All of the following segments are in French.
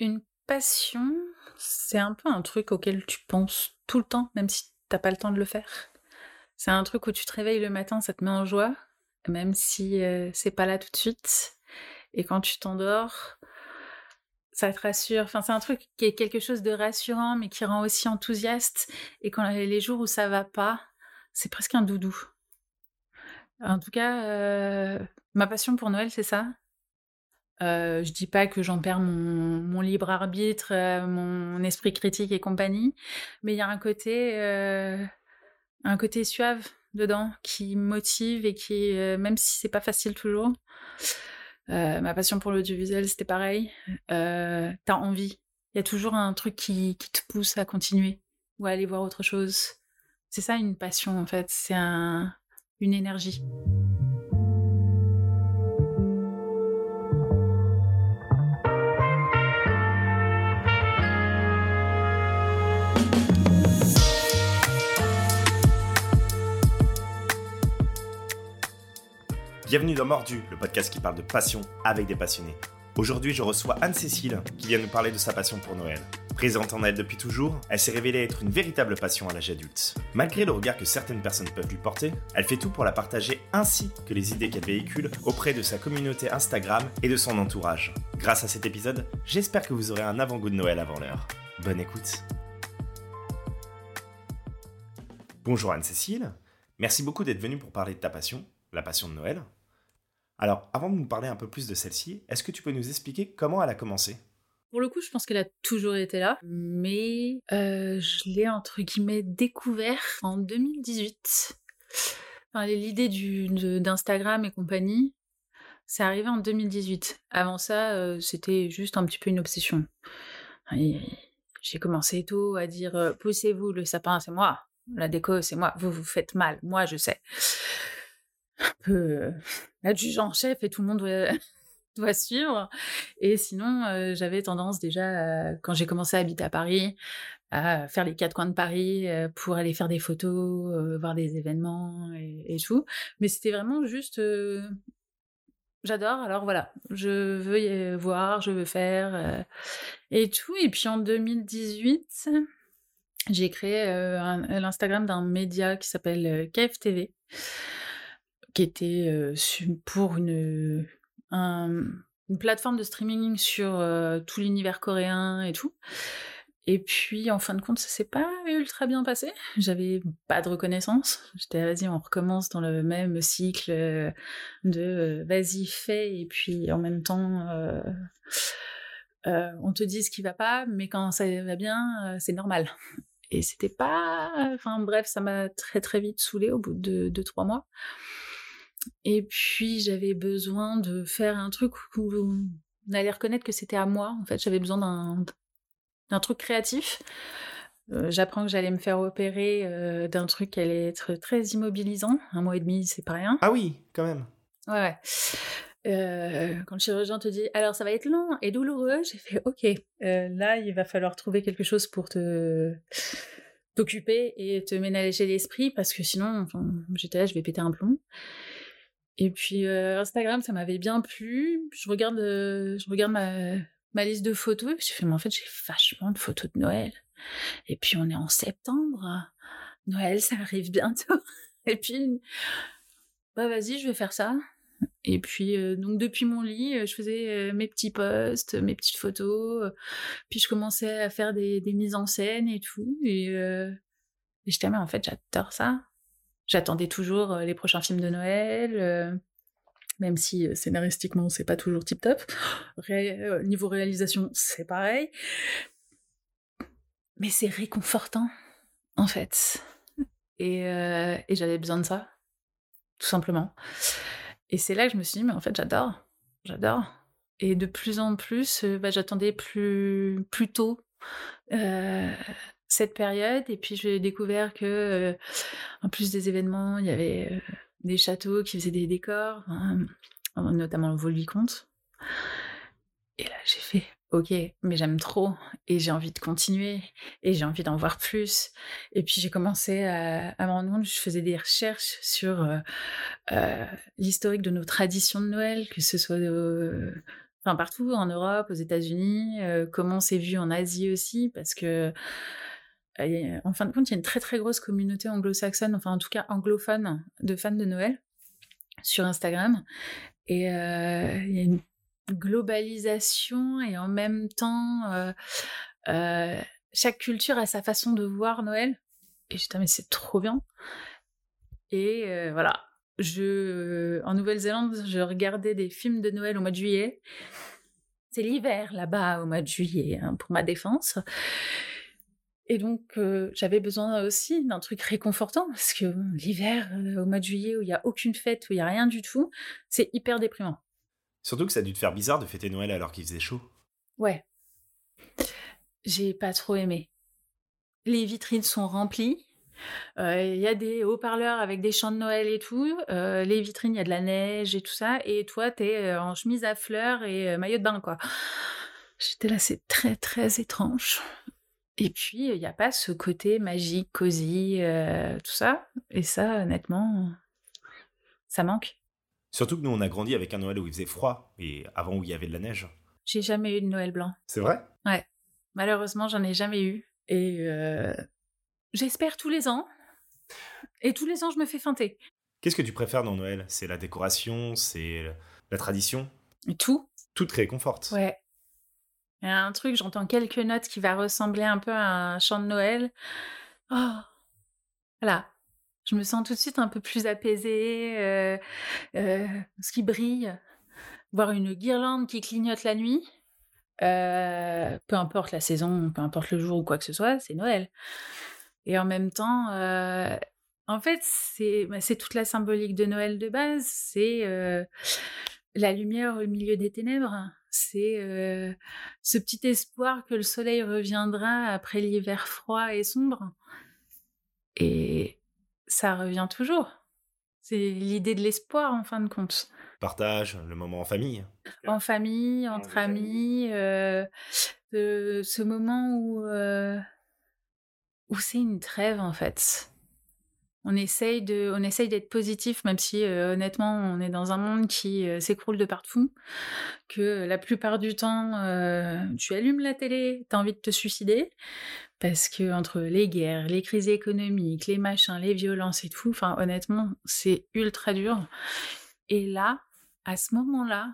Une passion, c'est un peu un truc auquel tu penses tout le temps, même si t'as pas le temps de le faire. C'est un truc où tu te réveilles le matin, ça te met en joie, même si euh, c'est pas là tout de suite. Et quand tu t'endors, ça te rassure. Enfin, c'est un truc qui est quelque chose de rassurant, mais qui rend aussi enthousiaste. Et quand les jours où ça va pas, c'est presque un doudou. En tout cas, euh, ma passion pour Noël, c'est ça. Euh, je dis pas que j'en perds mon, libre arbitre, euh, mon esprit critique et compagnie, mais il y a un côté, euh, un côté suave dedans qui motive et qui, même si c'est pas facile toujours, ma passion pour l'audiovisuel, c'était pareil. T'as envie. Il y a toujours un truc qui, qui, te pousse à continuer ou à aller voir autre chose. C'est ça une passion en fait. C'est un, une énergie. Bienvenue dans Mordu, le podcast qui parle de passion avec des passionnés. Aujourd'hui, je reçois Anne-Cécile qui vient nous parler de sa passion pour Noël. Présente en elle depuis toujours, elle s'est révélée être une véritable passion à l'âge adulte. Malgré le regard que certaines personnes peuvent lui porter, elle fait tout pour la partager ainsi que les idées qu'elle véhicule auprès de sa communauté Instagram et de son entourage. Grâce à cet épisode, j'espère que vous aurez un avant-goût de Noël avant l'heure. Bonne écoute. Bonjour Anne-Cécile, merci beaucoup d'être venue pour parler de ta passion, la passion de Noël. Alors, avant de nous parler un peu plus de celle-ci, est-ce que tu peux nous expliquer comment elle a commencé? Pour le coup, je pense qu'elle a toujours été là, mais euh, je l'ai entre guillemets découvert en 2018. Enfin, L'idée d'Instagram et compagnie, c'est arrivé en 2018. Avant ça, euh, c'était juste un petit peu une obsession. J'ai commencé tôt à dire euh, poussez-vous, le sapin, c'est moi. La déco, c'est moi. Vous vous faites mal. Moi, je sais un peu euh, l'adjudant en chef et tout le monde doit, suivre. Et sinon, euh, j'avais tendance déjà, quand j'ai commencé à habiter à Paris, à faire les quatre coins de Paris euh, pour aller faire des photos, voir des événements et, tout. Mais c'était vraiment juste, j'adore. Alors voilà, je veux y voir, je veux faire et tout. Et puis en 2018, j'ai créé l'Instagram d'un média qui s'appelle KFTV qui était pour une, plateforme de streaming sur tout l'univers coréen et tout. Et puis, en fin de compte, ça s'est pas ultra bien passé. J'avais pas de reconnaissance. J'étais, vas-y, on recommence dans le même cycle de vas-y, fais, et puis en même temps, on te dit ce qui va pas, mais quand ça va bien, c'est normal. Et c'était pas. Enfin, bref, ça m'a très très vite saoulé au bout de deux, trois mois. Et puis j'avais besoin de faire un truc où on allait reconnaître que c'était à moi. En fait, j'avais besoin d'un truc créatif. Euh, j'apprends que j'allais me faire opérer euh, d'un truc qui allait être très immobilisant. Un mois et demi, c'est pas rien. Ah oui, quand même. Ouais, ouais. Euh, quand le chirurgien te dit alors ça va être long et douloureux, j'ai fait ok. là, il va falloir trouver quelque chose pour te t'occuper et te ménager l'esprit parce que sinon, j'étais là, je vais péter un plomb. Et puis euh, Instagram, ça m'avait bien plu. Je regarde, euh, je regarde ma, ma, liste de photos j'ai fait, mais en fait, j'ai vachement de photos de Noël. Et puis on est en septembre. Noël, ça arrive bientôt. Et puis, bah vas-y, je vais faire ça. Et puis, euh, donc depuis mon lit, je faisais mes petits posts, mes petites photos. puis je commençais à faire des, mises en scène et tout. Et, et j'étais, mais en fait, j'adore ça. J'attendais toujours euh, les prochains films de Noël, euh, même si euh, scénaristiquement c'est pas toujours tip top. niveau réalisation, c'est pareil. Mais c'est réconfortant, en fait. Et, j'avais besoin de ça, tout simplement. Et c'est là que je me suis dit, mais en fait, j'adore, j'adore. Et de plus en plus, bah, j'attendais plus, plus tôt cette période. Et puis j'ai découvert que, en plus des événements, il y avait des châteaux qui faisaient des décors, notamment le Vol-Vicomte. Et là, j'ai fait, ok, mais j'aime trop et j'ai envie de continuer et j'ai envie d'en voir plus. Et puis j'ai commencé à, à me rendre compte, je faisais des recherches sur euh, l'historique de nos traditions de Noël, que ce soit enfin partout en Europe, aux États-Unis, comment c'est vu en Asie aussi, parce que en fin de compte, il y a une très très grosse communauté anglo-saxonne, enfin en tout cas anglophone, de fans de Noël sur Instagram. Et il y a une globalisation et en même temps, chaque culture a sa façon de voir Noël. Et je mais c'est trop bien. Et voilà, en Nouvelle-Zélande, je regardais des films de Noël au mois de juillet. C'est l'hiver là-bas au mois de juillet, hein, pour ma défense. Et donc, j'avais besoin aussi d'un truc réconfortant, parce que l'hiver, au mois de juillet, où il n'y a aucune fête, où il n'y a rien du tout, c'est hyper déprimant. Surtout que ça a dû te faire bizarre de fêter Noël alors qu'il faisait chaud. Ouais. J'ai pas trop aimé. Les vitrines sont remplies. Il y a des haut-parleurs avec des chants de Noël et tout. les vitrines, il y a de la neige et tout ça. Et toi, t'es en chemise à fleurs et maillot de bain, quoi. J'étais là, c'est très, très étrange. Et puis, il n'y a pas ce côté magique, cosy, euh, tout ça. Et ça, honnêtement, ça manque. Surtout que nous, on a grandi avec un Noël où il faisait froid et avant où il y avait de la neige. J'ai jamais eu de Noël blanc. C'est vrai? Ouais. Malheureusement, j'en ai jamais eu. Et euh, j'espère tous les ans. Et tous les ans, je me fais feinter. Qu'est-ce que tu préfères dans Noël? C'est la décoration? C'est la tradition? Tout. Tout te réconforte. Ouais. Il y a un truc, j'entends quelques notes qui va ressembler un peu à un chant de Noël. Oh, voilà. Je me sens tout de suite un peu plus apaisée, euh, euh, ce qui brille. Voir une guirlande qui clignote la nuit, euh, peu importe la saison, peu importe le jour ou quoi que ce soit, c'est Noël. Et en même temps, en fait, bah, c'est toute la symbolique de Noël de base. C'est la lumière au milieu des ténèbres. C'est ce petit espoir que le soleil reviendra après l'hiver froid et sombre. Et ça revient toujours. C'est l'idée de l'espoir en fin de compte. Partage, le moment en famille. En famille, entre amis, ce moment où, où c'est une trêve en fait on essaye de, on essaye d'être positif, même si euh, honnêtement on est dans un monde qui euh, s'écroule de partout, que la plupart du temps euh, tu allumes la télé, t'as envie de te suicider, parce que entre les guerres, les crises économiques, les machins, les violences et tout, enfin honnêtement c'est ultra dur. Et là, à ce moment-là,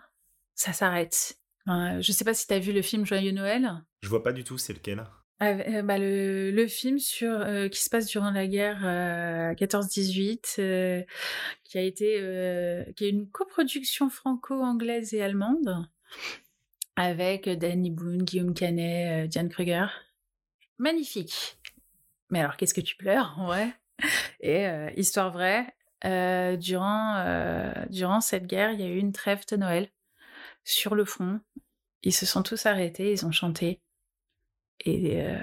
ça s'arrête. je sais pas si t'as vu le film Joyeux Noël. Je vois pas du tout, c'est lequel euh, bah, le, film sur euh, qui se passe durant la guerre 14-18, euh, qui a été qui est une coproduction franco-anglaise et allemande avec Danny Boone, Guillaume Canet, Diane Kruger. Magnifique. Mais alors qu'est-ce que tu pleures, ouais. Et histoire vraie, durant durant cette guerre, il y a eu une trêve de Noël sur le front. Ils se sont tous arrêtés, ils ont chanté. Et euh,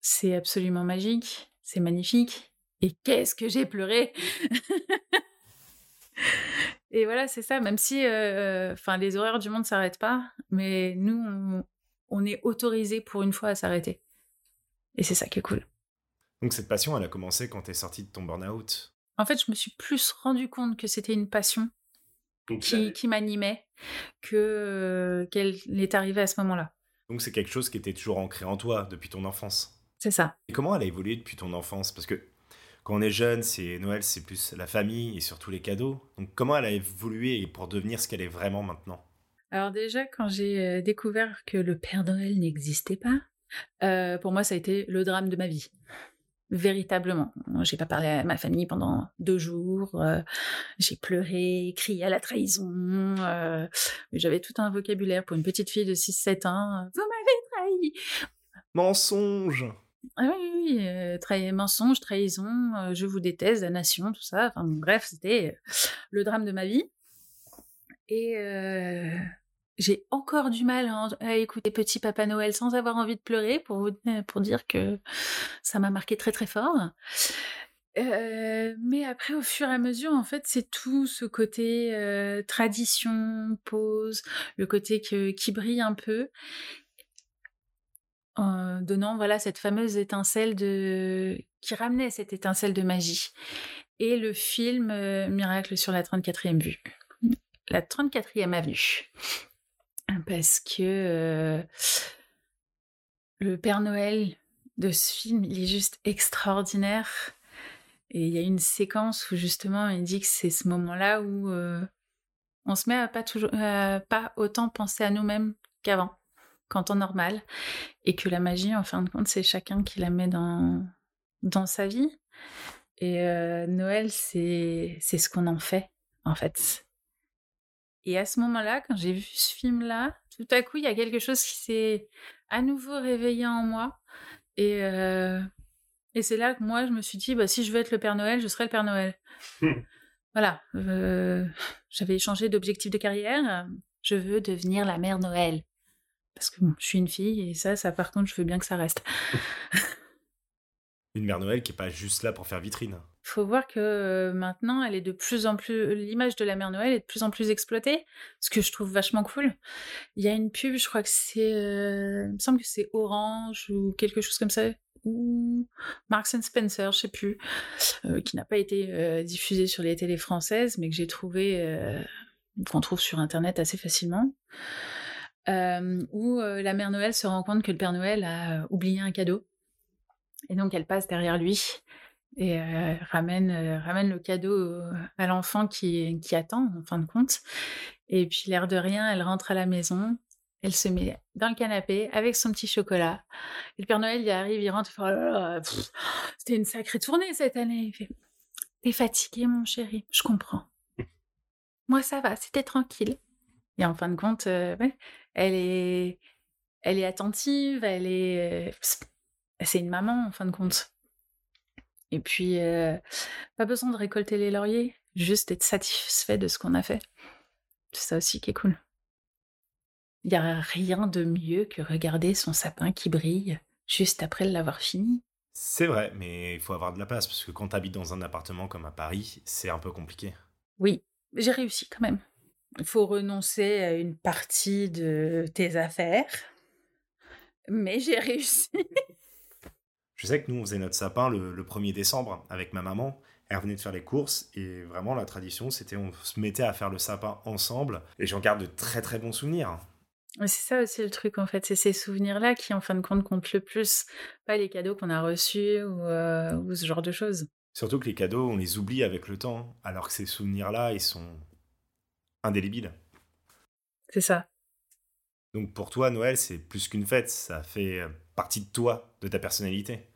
c'est absolument magique, c'est magnifique. Et qu'est-ce que j'ai pleuré Et voilà, c'est ça, même si euh, les horreurs du monde ne s'arrêtent pas, mais nous, on, est autorisé pour une fois à s'arrêter. Et c'est ça qui est cool. Donc cette passion, elle a commencé quand tu es sortie de ton burn-out? En fait, je me suis plus rendu compte que c'était une passion qui, qui m'animait que euh, qu'elle est arrivée à ce moment-là. Donc c'est quelque chose qui était toujours ancré en toi depuis ton enfance. C'est ça. Et comment elle a évolué depuis ton enfance? Parce que quand on est jeune, c'est Noël, c'est plus la famille et surtout les cadeaux. Donc comment elle a évolué pour devenir ce qu'elle est vraiment maintenant? Alors déjà, quand j'ai euh, découvert que le Père Noël n'existait pas, euh, pour moi, ça a été le drame de ma vie véritablement. J'ai pas parlé à ma famille pendant deux jours. Euh, j'ai pleuré, crié à la trahison. Euh, J'avais tout un vocabulaire pour une petite fille de 6-7 ans. Vous m'avez trahi Mensonge ah oui, oui, euh, trahi, mensonge, trahison, euh, je vous déteste, la nation, tout ça. Enfin bref, c'était le drame de ma vie. Et j'ai encore du mal à, écouter Petit Papa Noël sans avoir envie de pleurer pour, pour dire que ça m'a marqué très très fort. Euh, mais après, au fur et à mesure, en fait, c'est tout ce côté euh, tradition, pause, le côté qui brille un peu, en donnant voilà cette fameuse étincelle de qui ramenait cette étincelle de magie. Et le film euh, Miracle sur la 34e vue, la 34e avenue parce que le Père Noël de ce film, il est juste extraordinaire. Et il y a une séquence où justement il dit que c'est ce moment-là où on se met à pas toujours, pas autant penser à nous-mêmes qu'avant, qu'en temps normal, et que la magie, en fin de compte, c'est chacun qui la met dans dans sa vie. Et Noël, c'est c'est ce qu'on en fait, en fait. Et à ce moment-là, quand j'ai vu ce film-là, tout à coup, il y a quelque chose qui s'est à nouveau réveillé en moi. Et, euh, et c'est là que moi, je me suis dit, bah, si je veux être le Père Noël, je serai le Père Noël. Hmm. Voilà. Euh, j'avais changé d'objectif de carrière. Je veux devenir la Mère Noël. Parce que je suis une fille et ça, ça, par contre, je veux bien que ça reste. une Mère Noël qui n'est pas juste là pour faire vitrine faut voir que euh, maintenant, elle est de plus en plus. L'image de la mère Noël est de plus en plus exploitée, ce que je trouve vachement cool. Il y a une pub, je crois que c'est. Euh, il me semble que c'est Orange ou quelque chose comme ça, ou Marks and Spencer, je sais plus, euh, qui n'a pas été diffusée sur les télés françaises, mais que j'ai trouvé. qu'on trouve sur internet assez facilement. où la mère Noël se rend compte que le Père Noël a oublié un cadeau. Et donc elle passe derrière lui et ramène, ramène le cadeau à l'enfant qui, qui attend, en fin de compte. Et puis, l'air de rien, elle rentre à la maison, elle se met dans le canapé avec son petit chocolat. Et le Père Noël, il arrive, il rentre, oh C'était une sacrée tournée cette année. Il fait T'es fatigué, mon chéri, je comprends. Moi, ça va, c'était tranquille. Et en fin de compte, elle est, elle est attentive, elle est, c'est une maman en fin de compte. Et puis, pas besoin de récolter les lauriers, juste être satisfait de ce qu'on a fait. C'est ça aussi qui est cool. Il n'y a rien de mieux que regarder son sapin qui brille juste après l'avoir fini. C'est vrai, mais il faut avoir de la place, parce que quand tu habites dans un appartement comme à Paris, c'est un peu compliqué. Oui, j'ai réussi quand même. Il faut renoncer à une partie de tes affaires, mais j'ai réussi. Je sais que nous, on faisait notre sapin le, 1er décembre avec ma maman. Elle revenait de faire les courses et vraiment la tradition, c'était on se mettait à faire le sapin ensemble et j'en garde de très très bons souvenirs. C'est ça aussi le truc en fait, c'est ces souvenirs-là qui en fin de compte comptent le plus, pas les cadeaux qu'on a reçus ou, euh, ou, ce genre de choses. Surtout que les cadeaux, on les oublie avec le temps, alors que ces souvenirs-là, ils sont indélébiles. C'est ça. Donc pour toi, Noël, c'est plus qu'une fête, ça fait partie de toi, de ta personnalité.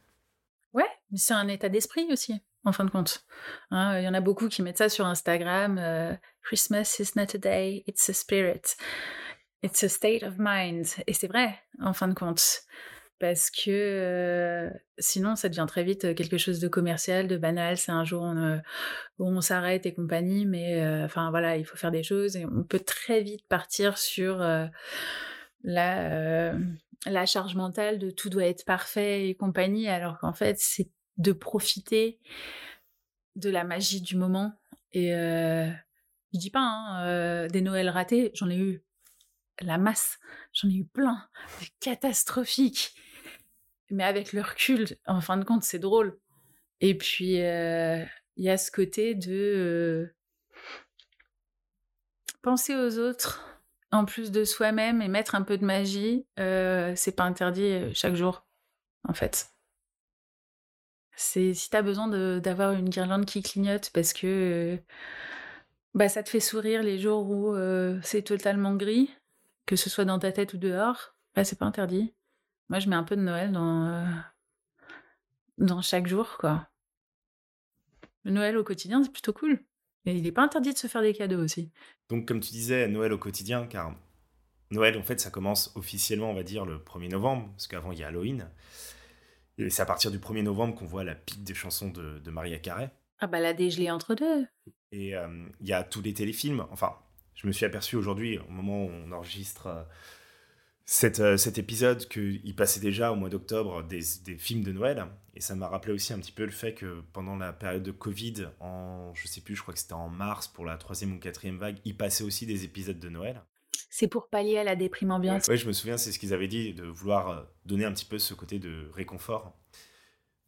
C'est un état d'esprit aussi, en fin de compte. Hein, il y en a beaucoup qui mettent ça sur Instagram. Euh, Christmas is not a day, it's a spirit. It's a state of mind. Et c'est vrai, en fin de compte. Parce que euh, sinon, ça devient très vite quelque chose de commercial, de banal. C'est un jour où on, s'arrête et compagnie. Mais euh, enfin, voilà, il faut faire des choses. Et on peut très vite partir sur la la charge mentale de tout doit être parfait et compagnie, alors qu'en fait, c'est de profiter de la magie du moment. Et euh, je dis pas, hein, euh, des Noëls ratés, j'en ai eu la masse, j'en ai eu plein, catastrophiques. Mais avec le recul, en fin de compte, c'est drôle. Et puis, euh, il y a ce côté de euh, penser aux autres en plus de soi-même et mettre un peu de magie, c'est pas interdit chaque jour, en fait. C'est si t'as besoin d'avoir une guirlande qui clignote parce que bah, ça te fait sourire les jours où euh, c'est totalement gris, que ce soit dans ta tête ou dehors, bah, c'est pas interdit. Moi, je mets un peu de Noël dans, dans chaque jour, quoi. Le Noël au quotidien, c'est plutôt cool. Et il n'est pas interdit de se faire des cadeaux aussi. Donc, comme tu disais, Noël au quotidien, car Noël, en fait, ça commence officiellement, on va dire, le 1er novembre, parce qu'avant, il y a Halloween. Et c'est à partir du 1er novembre qu'on voit la pique des chansons de, de Maria Carey. Ah bah la dégelée entre deux. Et euh, il y a tous les téléfilms. Enfin, je me suis aperçu aujourd'hui, au moment où on enregistre euh, euh, cet épisode, qu'il passait déjà au mois d'octobre des, des, films de Noël. Et ça m'a rappelé aussi un petit peu le fait que pendant la période de Covid, en, je sais plus, je crois que c'était en mars pour la troisième ou quatrième vague, il passait aussi des épisodes de Noël. C'est pour pallier à la déprime ambiante. Oui, je me souviens, c'est ce qu'ils avaient dit, de vouloir euh, donner un petit peu ce côté de réconfort.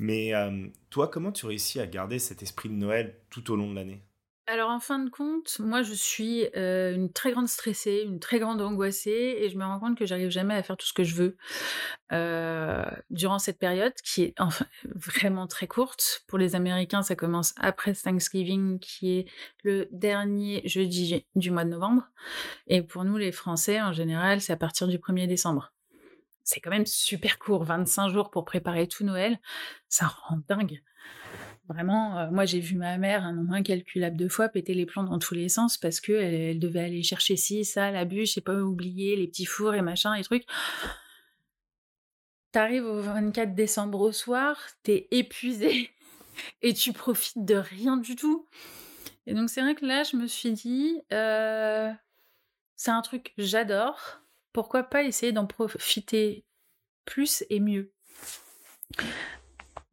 Mais euh, toi, comment tu réussis à garder cet esprit de Noël tout au long de l'année? Alors en fin de compte, moi je suis euh, une très grande stressée, une très grande angoissée, et je me rends compte que j'arrive jamais à faire tout ce que je veux euh, durant cette période qui est vraiment très courte. Pour les Américains, ça commence après Thanksgiving, qui est le dernier jeudi du mois de novembre, et pour nous les Français en général, c'est à partir du 1er décembre. C'est quand même super court, 25 jours pour préparer tout Noël, ça rend dingue. Vraiment, euh, moi j'ai vu ma mère un nombre incalculable de fois péter les plombs dans tous les sens parce que elle, devait aller chercher ci, ça, la bûche, j'ai pas oublié les petits fours et machin et trucs. T'arrives au 24 décembre au soir, t'es épuisé et tu profites de rien du tout. Et donc c'est vrai que là je me suis dit, euh, c'est un truc j'adore. Pourquoi pas essayer d'en profiter plus et mieux?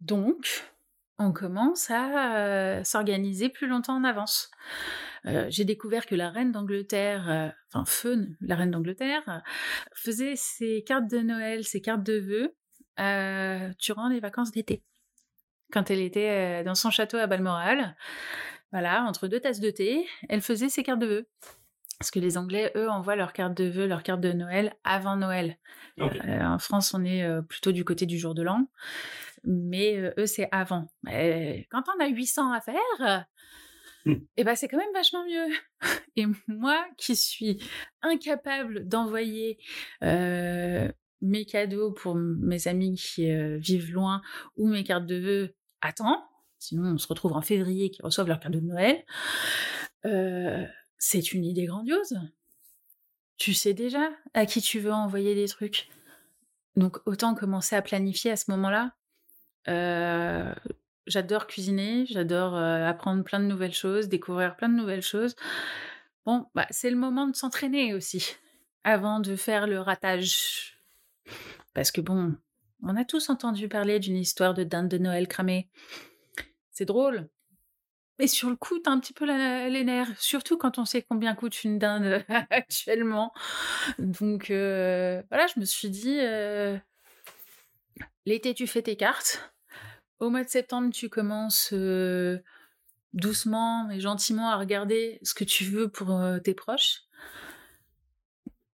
Donc, on commence à euh, s'organiser plus longtemps en avance. Euh, j'ai découvert que la reine d'Angleterre, euh, enfin Fun, la reine d'Angleterre, faisait ses cartes de Noël, ses cartes de vœux durant les vacances d'été. Quand elle était dans son château à Balmoral, voilà, entre deux tasses de thé, elle faisait ses cartes de vœux. Parce que les Anglais, eux, envoient leurs cartes de vœux, leurs cartes de Noël avant Noël. en France, on est plutôt du côté du jour de l'an mais eux, c'est avant. quand on a 800 à faire, mmh. et eh ben, c'est quand même vachement mieux. Et moi, qui suis incapable d'envoyer mes cadeaux pour mes amis qui vivent loin ou mes cartes de vœux à temps, sinon on se retrouve en février qui reçoivent leurs cadeaux de Noël, c'est une idée grandiose. Tu sais déjà à qui tu veux envoyer des trucs. Donc autant commencer à planifier à ce moment-là euh, j'adore cuisiner, j'adore euh, apprendre plein de nouvelles choses, découvrir plein de nouvelles choses. Bon, bah, c'est le moment de s'entraîner aussi, avant de faire le ratage. Parce que bon, on a tous entendu parler d'une histoire de dinde de Noël cramée. C'est drôle. Mais sur le coup, t'as un petit peu les nerfs, surtout quand on sait combien coûte une dinde actuellement. Donc euh, voilà, je me suis dit, l'été tu fais tes cartes, au mois de septembre, tu commences doucement mais gentiment à regarder ce que tu veux pour tes proches.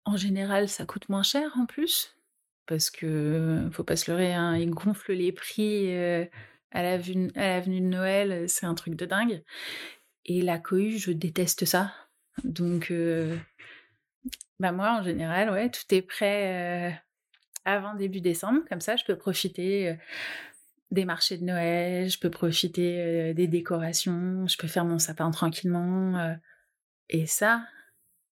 En général, ça coûte moins cher en plus, parce que faut pas se leurrer, hein, ils gonflent les prix à l'avenue de Noël, c'est un truc de dingue. Et la cohue, je déteste ça. Donc, bah moi, en général, ouais, tout est prêt avant début décembre, comme ça, je peux profiter des marchés de Noël, je peux profiter euh, des décorations, je peux faire mon sapin tranquillement. Euh. et ça,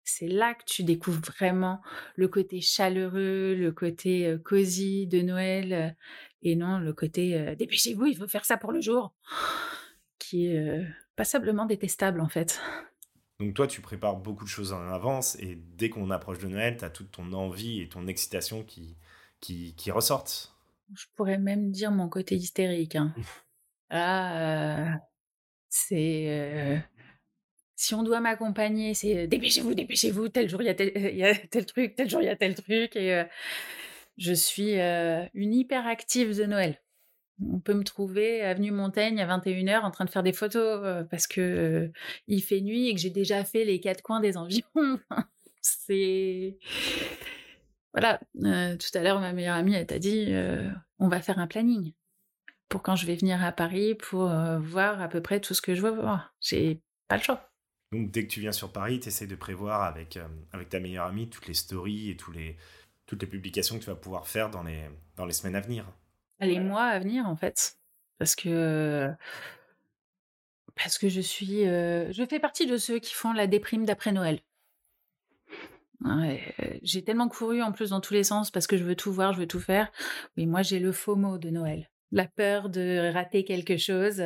c'est là que tu découvres vraiment le côté chaleureux, le côté euh, cosy de Noël, et non le côté dépêchez-vous, il faut faire ça pour le jour, qui est passablement détestable en fait. Donc toi, tu prépares beaucoup de choses en avance, et dès qu'on approche de Noël, tu as toute ton envie et ton excitation qui, qui, qui ressortent. Je pourrais même dire mon côté hystérique. Hein. Ah, c'est. Si on doit m'accompagner, c'est dépêchez-vous, dépêchez-vous, tel jour il y, a tel, truc, tel jour il y a tel truc. Et je suis une hyper active de Noël. On peut me trouver avenue Montaigne à 21h en train de faire des photos parce que il fait nuit et que j'ai déjà fait les quatre coins des environs. c'est voilà, euh, tout à l'heure, ma meilleure amie, elle t'a dit, euh, on va faire un planning pour quand je vais venir à Paris pour euh, voir à peu près tout ce que je veux voir. J'ai pas le choix. Donc, dès que tu viens sur Paris, tu essaies de prévoir avec, avec ta meilleure amie toutes les stories et tous les, toutes les publications que tu vas pouvoir faire dans les, dans les semaines à venir. Les mois à venir, en fait. Parce que. Parce que je suis. je fais partie de ceux qui font la déprime d'après Noël. Ouais, j'ai tellement couru en plus dans tous les sens parce que je veux tout voir, je veux tout faire. Mais moi, j'ai le faux mot de Noël. La peur de rater quelque chose.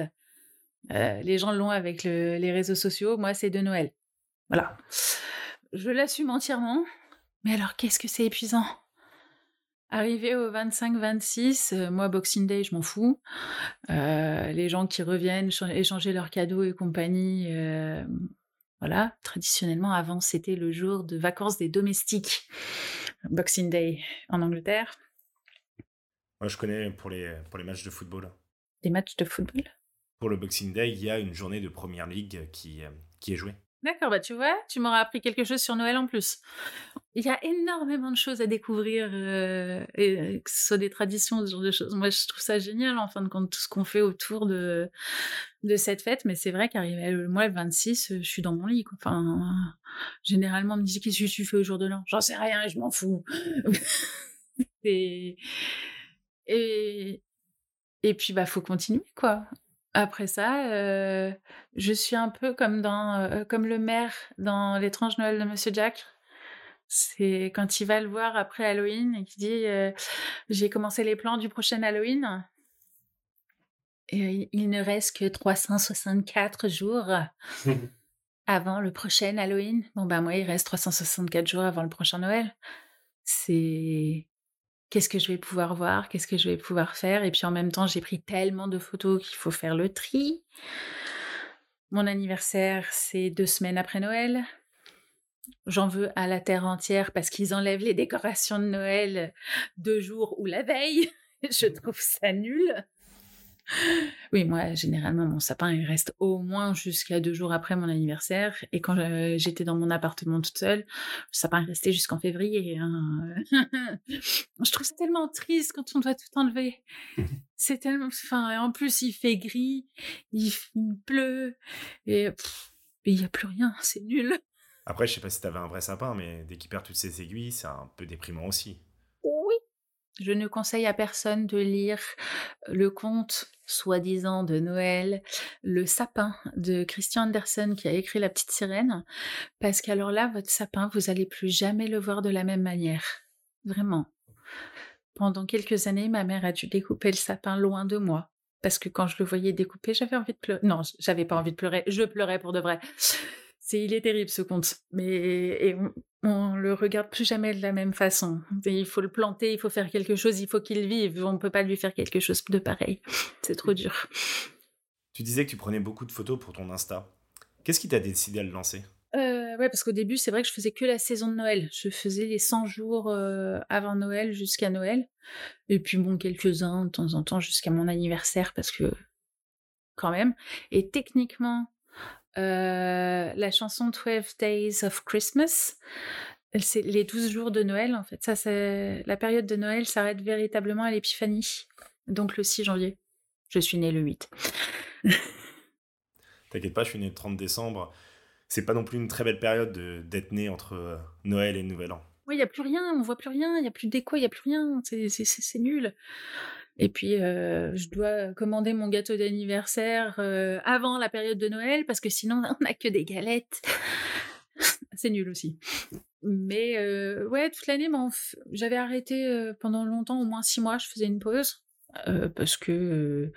Euh, les gens l'ont avec les réseaux sociaux. Moi, c'est de Noël. Voilà. Je l'assume entièrement. Mais alors, qu'est-ce que c'est épuisant? Arrivé au 25-26, euh, moi, Boxing Day, je m'en fous. Euh, les gens qui reviennent échanger leurs cadeaux et compagnie, voilà, traditionnellement, avant, c'était le jour de vacances des domestiques, Boxing Day en Angleterre. Moi, je connais pour les, pour les matchs de football. Des matchs de football? Pour le Boxing Day, il y a une journée de Première League qui, qui est jouée. D'accord, bah tu vois, tu m'auras appris quelque chose sur Noël en plus. Il y a énormément de choses à découvrir, euh, et, que ce soit des traditions, ce genre de choses. Moi, je trouve ça génial, en fin de compte, tout ce qu'on fait autour de, cette fête. Mais c'est vrai qu'arrivé le mois le 26, je suis dans mon lit. Enfin, généralement, on me dit qu'est-ce que tu fais au jour de l'an? J'en sais rien, je m'en fous. et, et, et puis, bah, faut continuer, quoi. Après ça, euh, je suis un peu comme dans euh, comme le maire dans l'étrange Noël de Monsieur Jack. C'est quand il va le voir après Halloween et qu'il dit euh, j'ai commencé les plans du prochain Halloween. Et il ne reste que 364 jours avant le prochain Halloween. Bon ben moi il reste 364 jours avant le prochain Noël. C'est qu'est-ce que je vais pouvoir voir, qu'est-ce que je vais pouvoir faire. Et puis en même temps, j'ai pris tellement de photos qu'il faut faire le tri. Mon anniversaire, c'est deux semaines après Noël. J'en veux à la terre entière parce qu'ils enlèvent les décorations de Noël deux jours ou la veille. Je trouve ça nul. Oui, moi, généralement, mon sapin, il reste au moins jusqu'à deux jours après mon anniversaire. Et quand euh, j'étais dans mon appartement toute seule, le sapin est resté jusqu'en février. Hein. Je trouve ça tellement triste quand on doit tout enlever. C'est tellement... Enfin, en plus, il fait gris, il, pleut, et il n'y a plus rien, c'est nul. Après, je sais pas si tu avais un vrai sapin, mais dès qu'il perd toutes ses aiguilles, c'est un peu déprimant aussi. Oui. Je ne conseille à personne de lire le conte soi-disant de Noël, le sapin de Christian Andersen qui a écrit La petite sirène, parce qu'alors là, votre sapin, vous allez plus jamais le voir de la même manière. Vraiment. Pendant quelques années, ma mère a dû découper le sapin loin de moi. Parce que quand je le voyais découper, j'avais envie de pleurer. Non, j'avais pas envie de pleurer. Je pleurais pour de vrai. C'est, il est terrible ce conte. Mais on le regarde plus jamais de la même façon. il faut le planter, il faut faire quelque chose, il faut qu'il vive. On ne peut pas lui faire quelque chose de pareil. C'est trop dur. Tu disais que tu prenais beaucoup de photos pour ton Insta. Qu'est-ce qui t'a décidé à le lancer? Euh, ouais, parce qu'au début, c'est vrai que je faisais que la saison de Noël. Je faisais les 100 jours euh, avant Noël jusqu'à Noël. Et puis, bon, quelques-uns de temps en temps jusqu'à mon anniversaire, parce que quand même. Et techniquement, la chanson 12 Days of Christmas. C'est les 12 jours de Noël, en fait. Ça, c'est la période de Noël s'arrête véritablement à l'épiphanie, donc le 6 janvier. Je suis née le 8. T'inquiète pas, je suis née le 30 décembre. C'est pas non plus une très belle période d'être né entre euh, Noël et Nouvel An. Oui, il n'y a plus rien, on voit plus rien, il n'y a plus d'écho, il n'y a plus rien, c'est nul. Et puis, euh, je dois commander mon gâteau d'anniversaire euh, avant la période de Noël parce que sinon, on n'a que des galettes. c'est nul aussi. Mais euh, ouais, toute l'année, j'avais arrêté pendant longtemps, au moins six mois, je faisais une pause parce que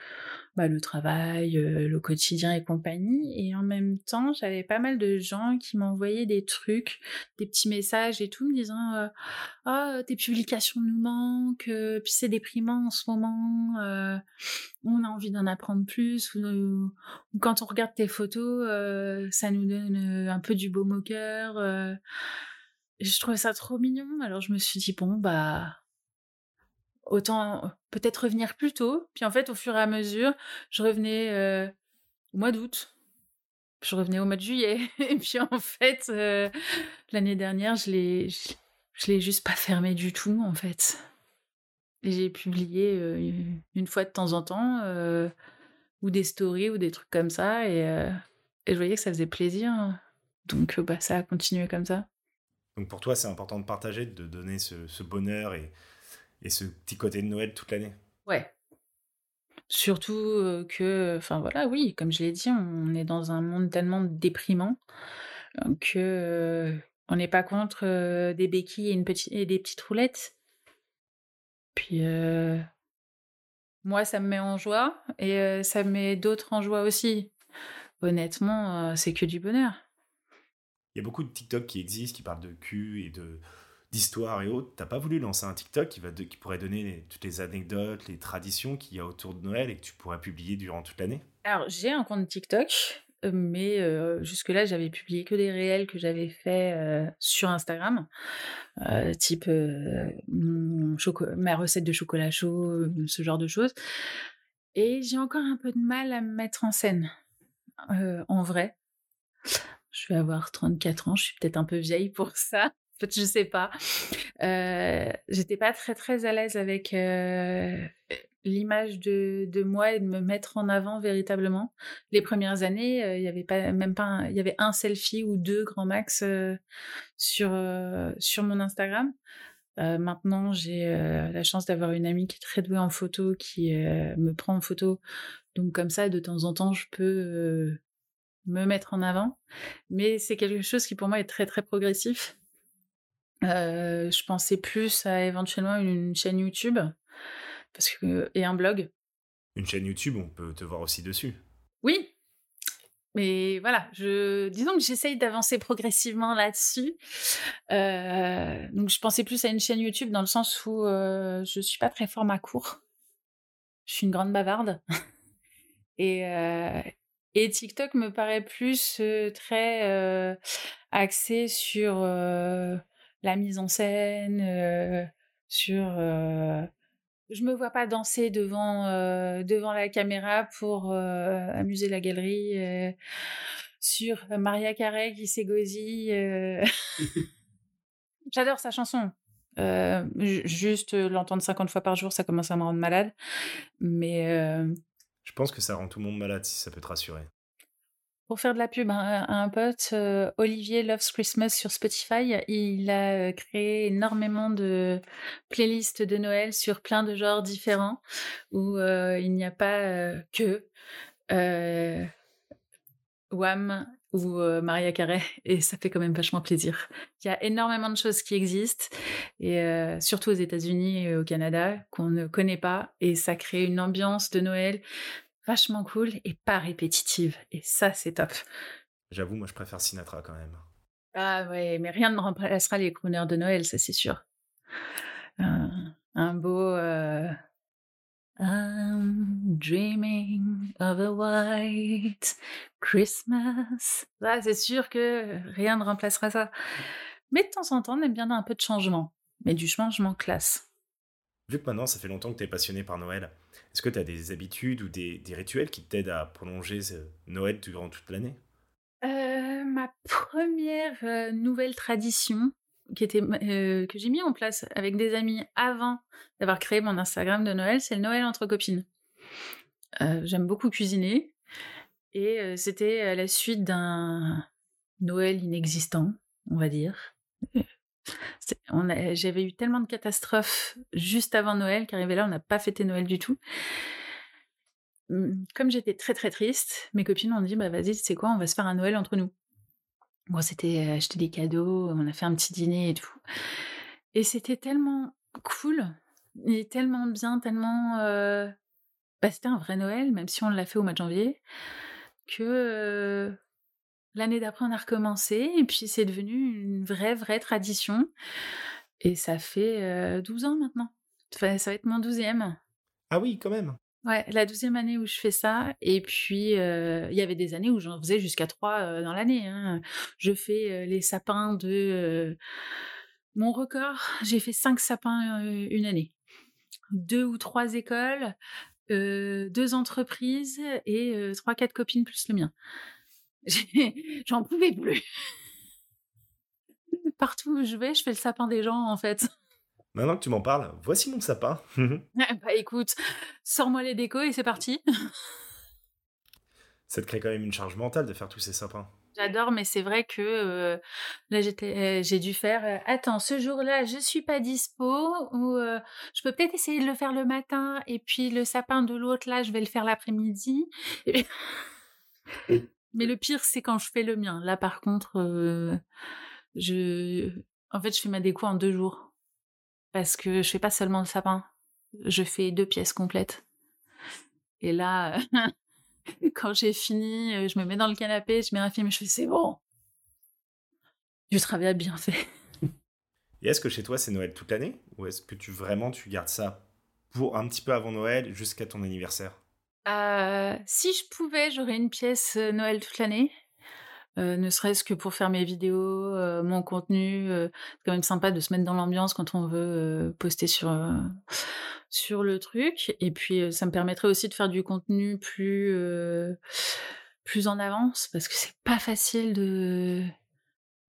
bah, le travail, euh, le quotidien et compagnie. Et en même temps, j'avais pas mal de gens qui m'envoyaient des trucs, des petits messages et tout, me disant euh, Ah, tes publications nous manquent, euh, puis c'est déprimant en ce moment, on a envie d'en apprendre plus. Ou, quand on regarde tes photos, ça nous donne un peu du baume au cœur. je trouvais ça trop mignon. Alors je me suis dit Bon, bah autant peut-être revenir plus tôt. Puis en fait, au fur et à mesure, je revenais au mois d'août, je revenais au mois de juillet. Et puis en fait, l'année dernière, je l'ai, je, l'ai juste pas fermé du tout, en fait. Et j'ai publié une fois de temps en temps, ou des stories, ou des trucs comme ça. Et, et, je voyais que ça faisait plaisir. Donc bah, ça a continué comme ça. Donc pour toi, c'est important de partager, de donner ce, ce bonheur et et ce petit côté de Noël toute l'année. Ouais. Surtout que, enfin voilà, oui, comme je l'ai dit, on est dans un monde tellement déprimant que on n'est pas contre des béquilles et, une petite, et des petites roulettes. Puis moi, ça me met en joie et ça met d'autres en joie aussi. Honnêtement, c'est que du bonheur. Il y a beaucoup de TikTok qui existent, qui parlent de cul et de, d'histoire et autres, t'as pas voulu lancer un TikTok qui, pourrait donner toutes les anecdotes, les traditions qu'il y a autour de Noël et que tu pourrais publier durant toute l'année? Alors, j'ai un compte TikTok, euh, mais euh, jusque-là, j'avais publié que des réels que j'avais fait euh, sur Instagram, type ma recette de chocolat chaud, ce genre de choses. Et j'ai encore un peu de mal à me mettre en scène, en vrai. Je vais avoir 34 ans, je suis peut-être un peu vieille pour ça. Je sais pas. J'étais pas très très à l'aise avec l'image de, de, moi et de me mettre en avant véritablement. Les premières années, euh, il y avait pas même pas il y avait un selfie ou deux grand max euh, sur euh, sur mon Instagram. maintenant, j'ai la chance d'avoir une amie qui est très douée en photo, qui me prend en photo. Donc comme ça, de temps en temps, je peux me mettre en avant. Mais c'est quelque chose qui pour moi est très très progressif. Je pensais plus à éventuellement une chaîne YouTube parce que et un blog. Une chaîne YouTube, on peut te voir aussi dessus. Oui, mais voilà, je disons que j'essaye d'avancer progressivement là-dessus. Euh, donc je pensais plus à une chaîne YouTube dans le sens où euh, je suis pas très forme à court. Je suis une grande bavarde. et, euh, et TikTok me paraît plus euh, très euh, axé sur la mise en scène, sur je me vois pas danser devant euh, devant la caméra pour euh, amuser la galerie euh, sur Maria Carey qui s'égosille. J'adore sa chanson. juste l'entendre 50 fois par jour, ça commence à me rendre malade. Mais je pense que ça rend tout le monde malade si ça peut te rassurer pour faire de la pub à, un pote, euh, Olivier Loves Christmas sur Spotify, il a euh, créé énormément de playlists de Noël sur plein de genres différents où euh, il n'y a pas que Wham ou Maria Carey. Et ça fait quand même vachement plaisir. Il y a énormément de choses qui existent et surtout aux États-Unis et au Canada qu'on ne connaît pas. Et ça crée une ambiance de Noël vachement cool et pas répétitive. Et ça, c'est top. J'avoue, moi, je préfère Sinatra quand même. Ah ouais, mais rien ne remplacera les crooners de Noël, ça c'est sûr. un beau euh, I'm dreaming of a white Christmas. Ah, c'est sûr que rien ne remplacera ça. Mais de temps en temps, on aime bien un peu de changement. Mais du changement classe. Vu que maintenant, ça fait longtemps que tu es passionné par Noël, est-ce que tu as des habitudes ou des, rituels qui t'aident à prolonger Noël durant toute l'année? Euh, Ma première euh, nouvelle tradition qui était, euh, que j'ai mis en place avec des amis avant d'avoir créé mon Instagram de Noël, c'est le Noël entre copines. J'aime beaucoup cuisiner et c'était à la suite d'un Noël inexistant, on va dire. J'avais eu tellement de catastrophes juste avant Noël qu'arrivé là, on n'a pas fêté Noël du tout. Hum, comme j'étais très très triste, mes copines ont dit bah vas-y, c'est quoi, on va se faire un Noël entre nous. Bon, c'était euh, acheter des cadeaux, on a fait un petit dîner et tout. Et c'était tellement cool, et tellement bien, tellement. Euh, bah, c'était un vrai Noël, même si on l'a fait au mois de janvier, que euh, L'année d'après, on a recommencé et puis c'est devenu une vraie, vraie tradition. Et ça fait 12 ans maintenant. ça va être mon douzième. Ah oui, quand même. Ouais, la douzième année où je fais ça. Et puis, il y avait des années où j'en faisais jusqu'à trois dans l'année. Hein. Je fais les sapins de... mon record, j'ai fait cinq sapins une année. Deux ou trois écoles, deux entreprises et trois, quatre copines plus le mien. J'en pouvais plus. Partout où je vais, je fais le sapin des gens, en fait. Maintenant que tu m'en parles, voici mon sapin. bah écoute, sors-moi les décos et c'est parti. Ça te crée quand même une charge mentale de faire tous ces sapins. J'adore, mais c'est vrai que euh, là euh, j'ai dû faire. Euh, attends, ce jour-là, je suis pas dispo ou je peux peut-être essayer de le faire le matin et puis le sapin de l'autre là, je vais le faire l'après-midi. Mais le pire, c'est quand je fais le mien. Là, par contre, euh, je, en fait, je fais ma déco en deux jours parce que je fais pas seulement le sapin, je fais deux pièces complètes. Et là, quand j'ai fini, euh, je me mets dans le canapé, je mets un film, je fais c'est bon, du travail bien fait. Et est-ce que chez toi c'est Noël toute l'année? Ou est-ce que tu vraiment tu gardes ça pour un petit peu avant Noël jusqu'à ton anniversaire? Euh, si je pouvais, j'aurais une pièce euh, Noël toute l'année. Euh, ne serait-ce que pour faire mes vidéos, mon contenu. c'est quand même sympa de se mettre dans l'ambiance quand on veut poster sur, sur le truc. Et puis, ça me permettrait aussi de faire du contenu plus, plus en avance, parce que c'est pas facile de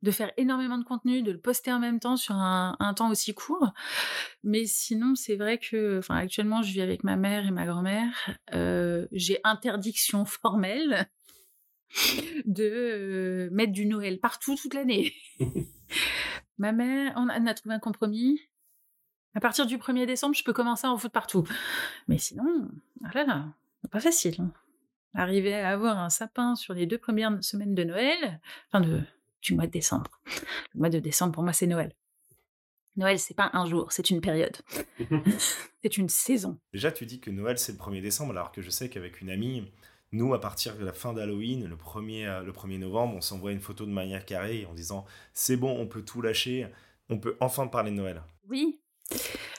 de faire énormément de contenu, de le poster en même temps sur un, temps aussi court. Mais sinon, c'est vrai que, enfin, actuellement, je vis avec ma mère et ma grand-mère. J'ai interdiction formelle de mettre du Noël partout toute l'année. ma mère, on a, trouvé un compromis. À partir du 1er décembre, je peux commencer à en foutre partout. Mais sinon, ah là là, pas facile. Hein. Arriver à avoir un sapin sur les deux premières semaines de Noël, enfin de, du mois de décembre. Le mois de décembre, pour moi, c'est Noël. Noël, c'est pas un jour, c'est une période. c'est une saison. Déjà, tu dis que Noël, c'est le 1er décembre, alors que je sais qu'avec une amie, nous, à partir de la fin d'Halloween, le 1er, euh, le 1er novembre, on s'envoie une photo de manière carrée en disant c'est bon, on peut tout lâcher, on peut enfin parler de Noël. Oui,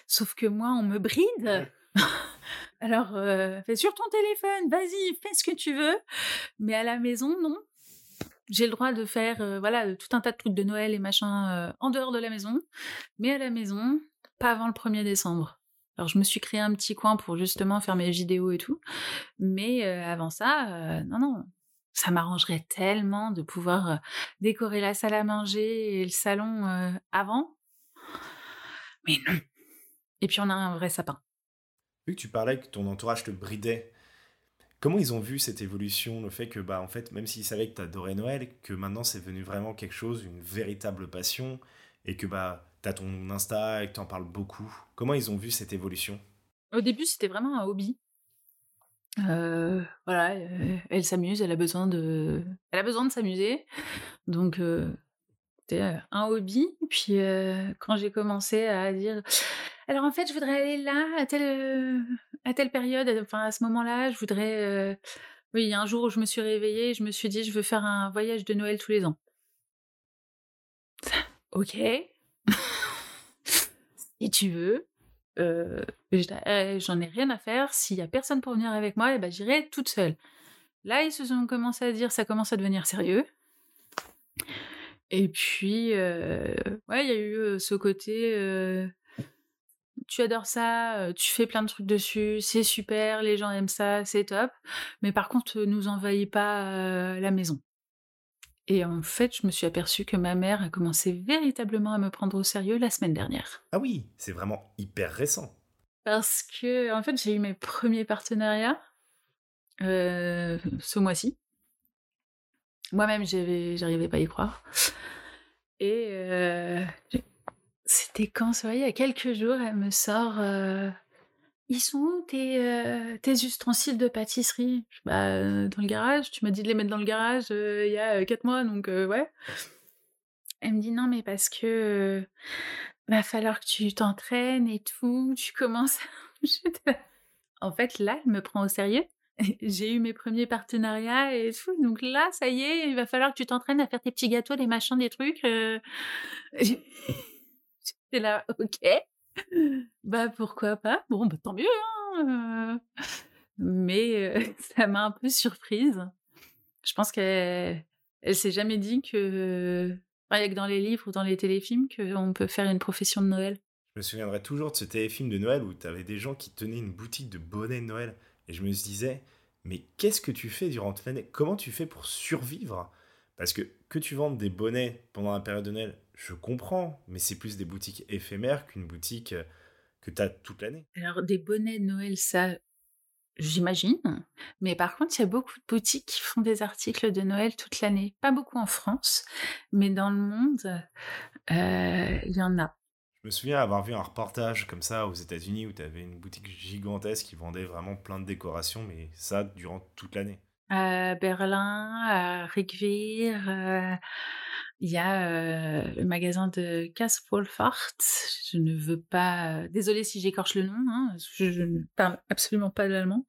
sauf que moi, on me bride. Alors, euh, fais sur ton téléphone, vas-y, fais ce que tu veux. Mais à la maison, non. J'ai le droit de faire euh, voilà tout un tas de trucs de Noël et machin en dehors de la maison. Mais à la maison, pas avant le 1er décembre. Alors je me suis créé un petit coin pour justement faire mes vidéos et tout. Mais avant ça, non, non. Ça m'arrangerait tellement de pouvoir décorer la salle à manger et le salon avant. Mais non. Et puis on a un vrai sapin. Vu que tu parlais que ton entourage te bridait, comment ils ont vu cette évolution, le fait que bah en fait même s'ils savaient que tu adorais Noël, que maintenant c'est devenu vraiment quelque chose, une véritable passion et que bah t'as ton Insta et que t'en parles beaucoup. Comment ils ont vu cette évolution? Au début, c'était vraiment un hobby. Euh, voilà, euh, elle s'amuse, elle a besoin de, elle a besoin de s'amuser, donc euh, c'était un hobby. Puis quand j'ai commencé à dire, alors en fait, je voudrais aller là à telle, à telle période, à ce moment-là, je voudrais, oui, il y a un jour où je me suis réveillée, je me suis dit, je veux faire un voyage de Noël tous les ans. ok, si tu veux, euh, eh, j'en ai rien à faire. S'il y a personne pour venir avec moi, eh ben, j'irai toute seule. Là, ils se sont commencé à dire, ça commence à devenir sérieux. Et puis, euh, ouais, il y a eu euh, ce côté, tu adores ça, tu fais plein de trucs dessus, c'est super, les gens aiment ça, c'est top. Mais par contre, nous envahis pas la maison. Et en fait, je me suis aperçue que ma mère a commencé véritablement à me prendre au sérieux la semaine dernière. Ah oui, c'est vraiment hyper récent. Parce que, en fait, j'ai eu mes premiers partenariats euh, ce mois-ci. Moi-même, j'arrivais pas à y croire. Et euh, c'était quand, ça, il y a quelques jours, elle me sort euh, ils sont où tes, euh, ustensiles de pâtisserie? Bah, euh, dans le garage. Tu m'as dit de les mettre dans le garage euh, il y a quatre mois, donc ouais. Elle me dit non, mais parce que va falloir que tu t'entraînes et tout. Tu commences. en fait, là, elle me prend au sérieux. J'ai eu mes premiers partenariats et tout. Donc là, ça y est, il va falloir que tu t'entraînes à faire tes petits gâteaux, des machins, des trucs. J'étais là, ok bah pourquoi pas? Bon, bah tant mieux. Hein euh. mais euh, ça m'a un peu surprise. Je pense qu'elle elle s'est jamais dit que, il y a que dans les livres ou dans les téléfilms qu'on peut faire une profession de Noël. Je me souviendrai toujours de ce téléfilm de Noël où tu avais des gens qui tenaient une boutique de bonnets de Noël. Et je me disais, mais qu'est-ce que tu fais durant l'année Comment tu fais pour survivre Parce que que tu vendes des bonnets pendant la période de Noël, je comprends, mais c'est plus des boutiques éphémères qu'une boutique euh, que tu as toute l'année. Alors, des bonnets de Noël, ça, j'imagine. Mais par contre, il y a beaucoup de boutiques qui font des articles de Noël toute l'année. Pas beaucoup en France, mais dans le monde, euh, il y en a. Je me souviens avoir vu un reportage comme ça aux États-Unis où tu avais une boutique gigantesque qui vendait vraiment plein de décorations, mais ça durant toute l'année. À Berlin, à Rigvir, euh, il y a euh, le magasin de Kaspolfart. Je ne veux pas. Désolée si j'écorche le nom. Hein, je, ne parle absolument pas l'allemand.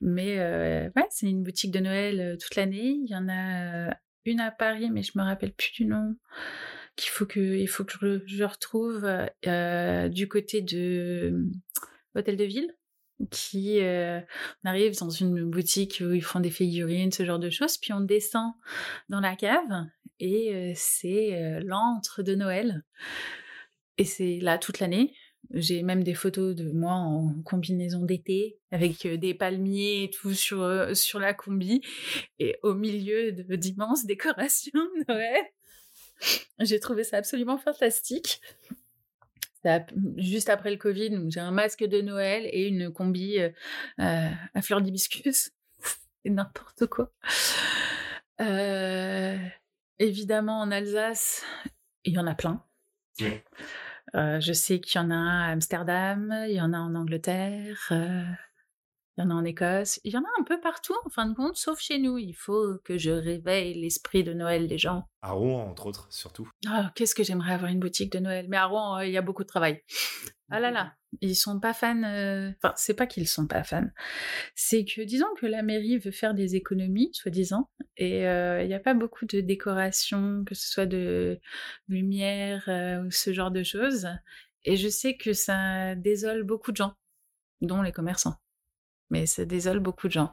Mais euh, ouais, c'est une boutique de Noël euh, toute l'année. Il y en a une à Paris, mais je me rappelle plus du nom. Qu'il faut que, il faut que je, retrouve du côté de l'hôtel de ville qui on arrive dans une boutique où ils font des figurines, ce genre de choses, puis on descend dans la cave et c'est l'antre de Noël. Et c'est là toute l'année. J'ai même des photos de moi en combinaison d'été avec des palmiers et tout sur, sur la combi et au milieu d'immenses décorations de Noël. J'ai trouvé ça absolument fantastique. Juste après le Covid, j'ai un masque de Noël et une combi à fleurs d'hibiscus. C'est n'importe quoi. évidemment, en Alsace, il y en a plein. Euh, je sais qu'il y en a à Amsterdam, il y en a en Angleterre, euh, il y en a en Écosse, il y en a un peu partout en fin de compte, sauf chez nous. Il faut que je réveille l'esprit de Noël des gens. À Rouen, entre autres, surtout. Ah, qu'est-ce que j'aimerais avoir une boutique de Noël. Mais à Rouen, euh, il y a beaucoup de travail. Ah là là, ils sont pas fans. Euh, enfin, c'est pas qu'ils sont pas fans. C'est que, disons que la mairie veut faire des économies, soi-disant, et euh, il n'y a pas beaucoup de décoration, que ce soit de lumière ou ce genre de choses. Et je sais que ça désole beaucoup de gens, dont les commerçants mais ça désole beaucoup de gens.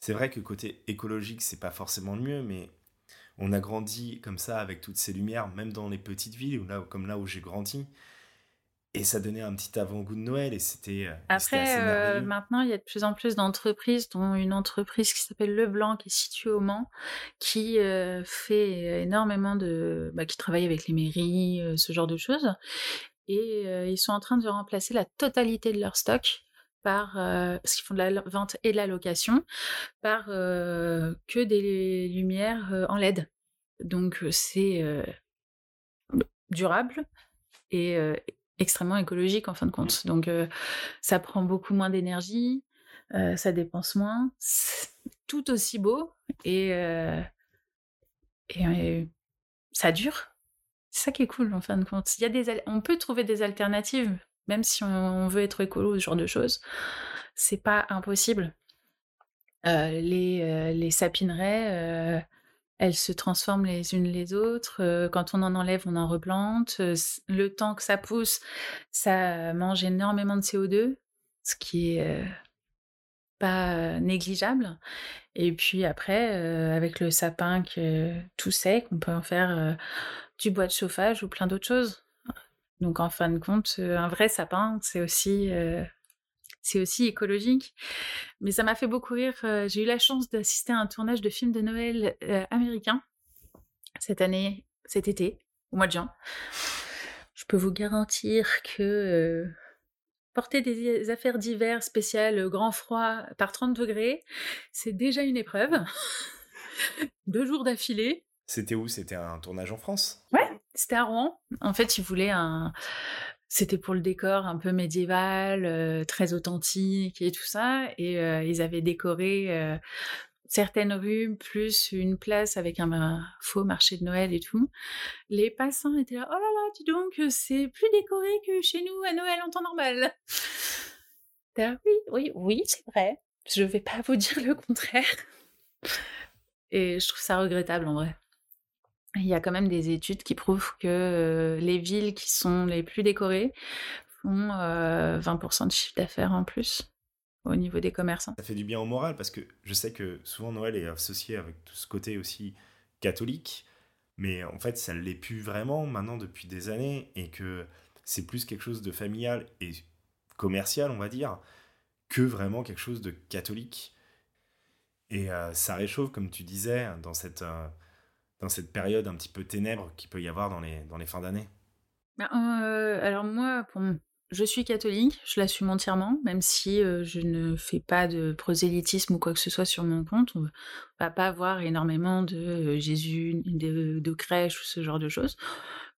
C'est vrai que côté écologique, c'est pas forcément le mieux, mais on a grandi comme ça avec toutes ces lumières, même dans les petites villes, là, comme là où j'ai grandi. Et ça donnait un petit avant-goût de Noël et c'était. Euh, Après, euh, maintenant, il y a de plus en plus d'entreprises, dont une entreprise qui s'appelle Leblanc, qui est située au Mans, qui euh, fait énormément de. Bah, qui travaille avec les mairies, ce genre de choses. Et ils sont en train de remplacer la totalité de leur stock par, euh, parce qu'ils font de la vente et de la location, par euh, que des lumières euh, en LED. Donc c'est durable et extrêmement écologique en fin de compte. Donc ça prend beaucoup moins d'énergie, ça dépense moins, tout aussi beau et, et ça dure. C'est ça qui est cool en fin de compte. Il y a des, on peut trouver des alternatives même si on veut être écolo, ce genre de choses, c'est pas impossible. Euh, les, euh, sapineraies, euh, elles se transforment les unes les autres. quand on en enlève, on en replante. le temps que ça pousse, ça mange énormément de CO2, ce qui est pas négligeable. Et puis après, avec le sapin tout sec, on peut en faire du bois de chauffage ou plein d'autres choses. Donc en fin de compte, euh, un vrai sapin, c'est aussi, euh, c'est aussi écologique. Mais ça m'a fait beaucoup rire. Euh, j'ai eu la chance d'assister à un tournage de film de Noël américain cette année, cet été, au mois de juin. Je peux vous garantir que porter des affaires d'hiver spéciales grand froid par 30 degrés, c'est déjà une épreuve. Deux jours d'affilée. C'était où? C'était un tournage en France? Ouais, c'était à Rouen. En fait, ils voulaient un. C'était pour le décor un peu médiéval, euh, très authentique et tout ça. Et euh, ils avaient décoré euh, certaines rues, plus une place avec un, faux marché de Noël et tout. Les passants étaient là, oh là là, dis donc, c'est plus décoré que chez nous à Noël en temps normal. oui, oui, oui, c'est vrai. Je vais pas vous dire le contraire. Et je trouve ça regrettable en vrai. Il y a quand même des études qui prouvent que euh, les villes qui sont les plus décorées font 20% euh, de chiffre d'affaires en plus au niveau des commerçants. Ça fait du bien au moral parce que je sais que souvent Noël est associé avec tout ce côté aussi catholique, mais en fait ça ne l'est plus vraiment maintenant depuis des années et que c'est plus quelque chose de familial et commercial, on va dire, que vraiment quelque chose de catholique. Et euh, ça réchauffe, comme tu disais, dans cette dans cette période un petit peu ténèbre qu'il peut y avoir dans les, dans les fins d'année ben, euh, Alors moi, je suis catholique, je l'assume entièrement, même si euh, je ne fais pas de prosélytisme ou quoi que ce soit sur mon compte. On va pas avoir énormément de euh, Jésus, de, de crèche ou ce genre de choses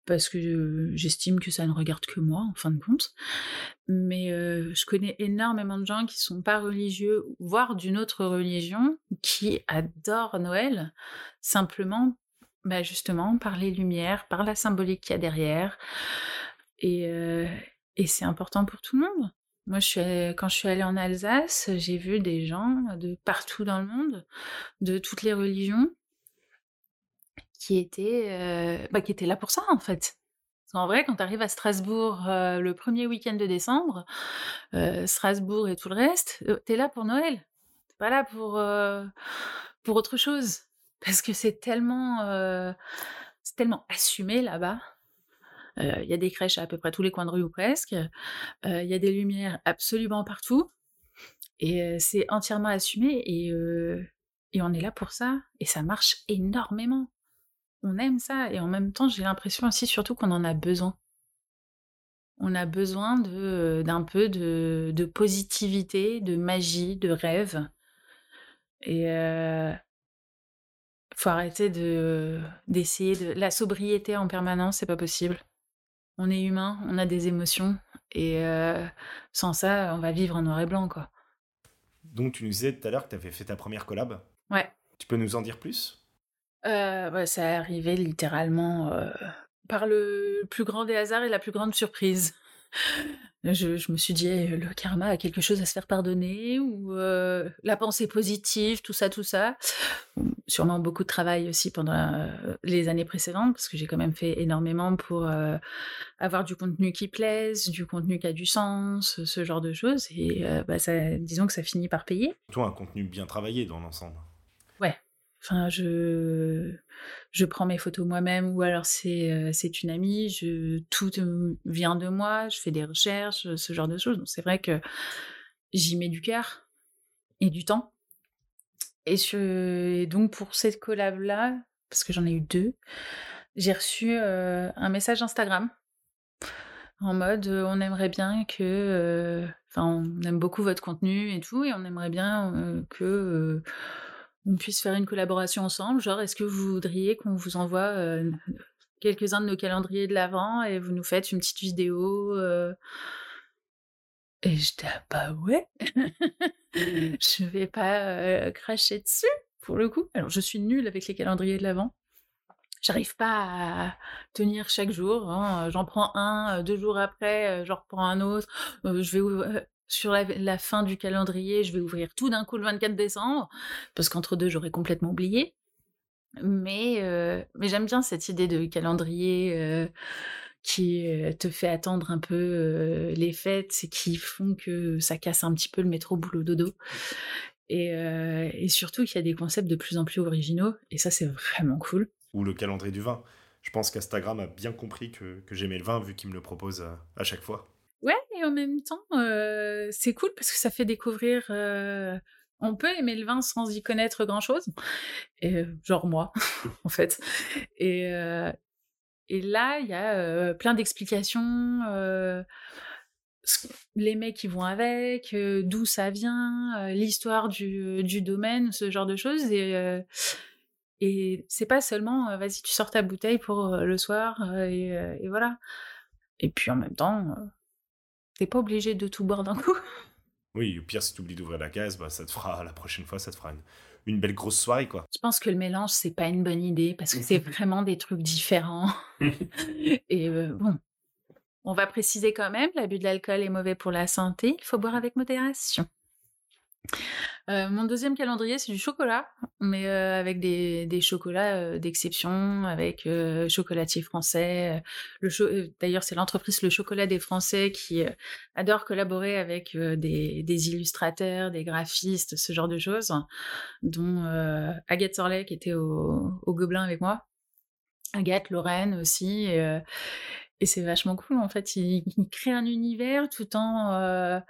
parce que j'estime que ça ne regarde que moi en fin de compte. Mais je connais énormément de gens qui sont pas religieux, voire d'une autre religion, qui adorent Noël simplement bah justement, par les lumières, par la symbolique qu'il y a derrière. Et, euh, c'est important pour tout le monde. Moi, quand je suis allée en Alsace, j'ai vu des gens de partout dans le monde, de toutes les religions, qui étaient, euh, bah, qui étaient là pour ça, en fait. En vrai, quand tu arrives à Strasbourg euh, le premier week-end de décembre, Strasbourg et tout le reste, tu es là pour Noël. T'es pas là pour, pour autre chose parce que c'est tellement, c'est tellement assumé là-bas. Il y a des crèches à peu près tous les coins de rue ou presque. Il y a des lumières absolument partout. Et c'est entièrement assumé. Et, et on est là pour ça. Et ça marche énormément. On aime ça. Et en même temps, j'ai l'impression aussi, surtout qu'on en a besoin. On a besoin d'un peu de, de, positivité, de magie, de rêve. Et euh, faut arrêter de d'essayer de la sobriété en permanence, c'est pas possible. On est humain, on a des émotions et sans ça, on va vivre en noir et blanc quoi. Donc tu nous disais tout à l'heure que tu avais fait ta première collab. Ouais. Tu peux nous en dire plus? Euh, Ça est arrivé littéralement par le plus grand des hasards et la plus grande surprise. Je, me suis dit, «Eh, le karma a quelque chose à se faire pardonner, ou la pensée positive, tout ça, tout ça. Sûrement beaucoup de travail aussi pendant les années précédentes, parce que j'ai quand même fait énormément pour avoir du contenu qui plaise, du contenu qui a du sens, ce genre de choses. Et bah, disons que ça finit par payer. Toi, un contenu bien travaillé dans l'ensemble. Enfin, je, je prends mes photos moi-même ou alors c'est euh, c'est une amie. Tout vient de moi. Je fais des recherches, ce genre de choses. Donc c'est vrai que j'y mets du cœur et du temps. Et, donc pour cette collab là, parce que j'en ai eu deux, j'ai reçu euh, un message Instagram en mode euh, on aimerait bien que, enfin on aime beaucoup votre contenu et tout et on aimerait bien que on puisse faire une collaboration ensemble. Genre, est-ce que vous voudriez qu'on vous envoie euh, quelques-uns de nos calendriers de l'avant et vous nous faites une petite vidéo euh? Et j'étais, ah bah ouais, je vais pas euh, cracher dessus pour le coup. Alors, je suis nulle avec les calendriers de l'avant. J'arrive pas à tenir chaque jour. Hein. J'en prends un, deux jours après, j'en reprends un autre. je vais sur la, fin du calendrier, je vais ouvrir tout d'un coup le 24 décembre, parce qu'entre deux, j'aurais complètement oublié. Mais, euh, j'aime bien cette idée de calendrier euh, qui euh, te fait attendre un peu les fêtes et qui font que ça casse un petit peu le métro boulot dodo. Et, surtout qu'il y a des concepts de plus en plus originaux, et ça, c'est vraiment cool. Ou le calendrier du vin. Je pense qu'Instagram a bien compris que j'aimais le vin, vu qu'il me le propose à chaque fois. En même temps, c'est cool parce que ça fait découvrir. on peut aimer le vin sans y connaître grand chose, et, genre moi, en fait. Et, là, il y a plein d'explications les mecs qui vont avec, d'où ça vient, l'histoire du, domaine, ce genre de choses. Et, c'est pas seulement vas-y, tu sors ta bouteille pour le soir et, voilà. Et puis en même temps, T'es pas obligé de tout boire d'un coup? Oui, au pire, si tu oublies d'ouvrir la caisse, bah, ça te fera, la prochaine fois, ça te fera une, belle grosse soirée, quoi. Je pense que le mélange, c'est pas une bonne idée parce que c'est vraiment des trucs différents. Et euh, bon, on va préciser quand même, l'abus de l'alcool est mauvais pour la santé, il faut boire avec modération. Euh, mon deuxième calendrier, c'est du chocolat, mais euh, avec des, chocolats euh, d'exception, avec chocolatier français. le D'ailleurs, c'est l'entreprise Le Chocolat des Français qui adore collaborer avec des, illustrateurs, des graphistes, ce genre de choses, dont Agathe Sorlet qui était au, au Gobelin avec moi. Agathe, Lorraine aussi. Et c'est vachement cool, en fait. Il, crée un univers tout en euh,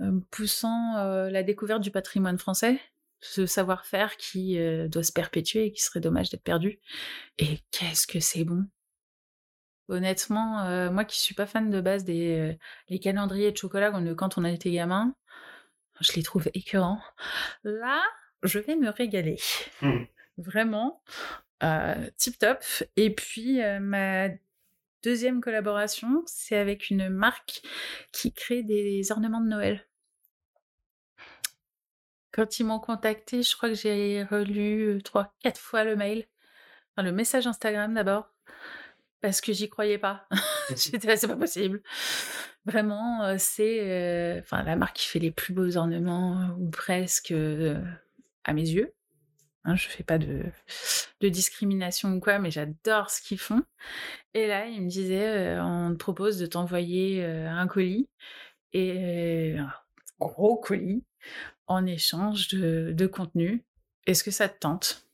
euh, poussant euh, la découverte du patrimoine français, ce savoir-faire qui doit se perpétuer et qui serait dommage d'être perdu. Et qu'est-ce que c'est bon Honnêtement, moi qui suis pas fan de base des les calendriers de chocolat quand on a été gamin, je les trouve écœurants. Là, je vais me régaler. Mmh. Vraiment. tip top. Et puis, ma deuxième collaboration, c'est avec une marque qui crée des ornements de Noël. Quand ils m'ont contacté, je crois que j'ai relu euh, trois, quatre fois le mail, enfin, le message Instagram d'abord, parce que j'y croyais pas. J'étais là, c'est pas possible. Vraiment, euh, c'est euh, enfin la marque qui fait les plus beaux ornements, ou presque à mes yeux. Hein, je fais pas de, de, discrimination ou quoi, mais j'adore ce qu'ils font. Et là, il me disait, euh, on te propose de t'envoyer euh, un colis, et un gros colis, en échange de, de contenu. Est-ce que ça te tente?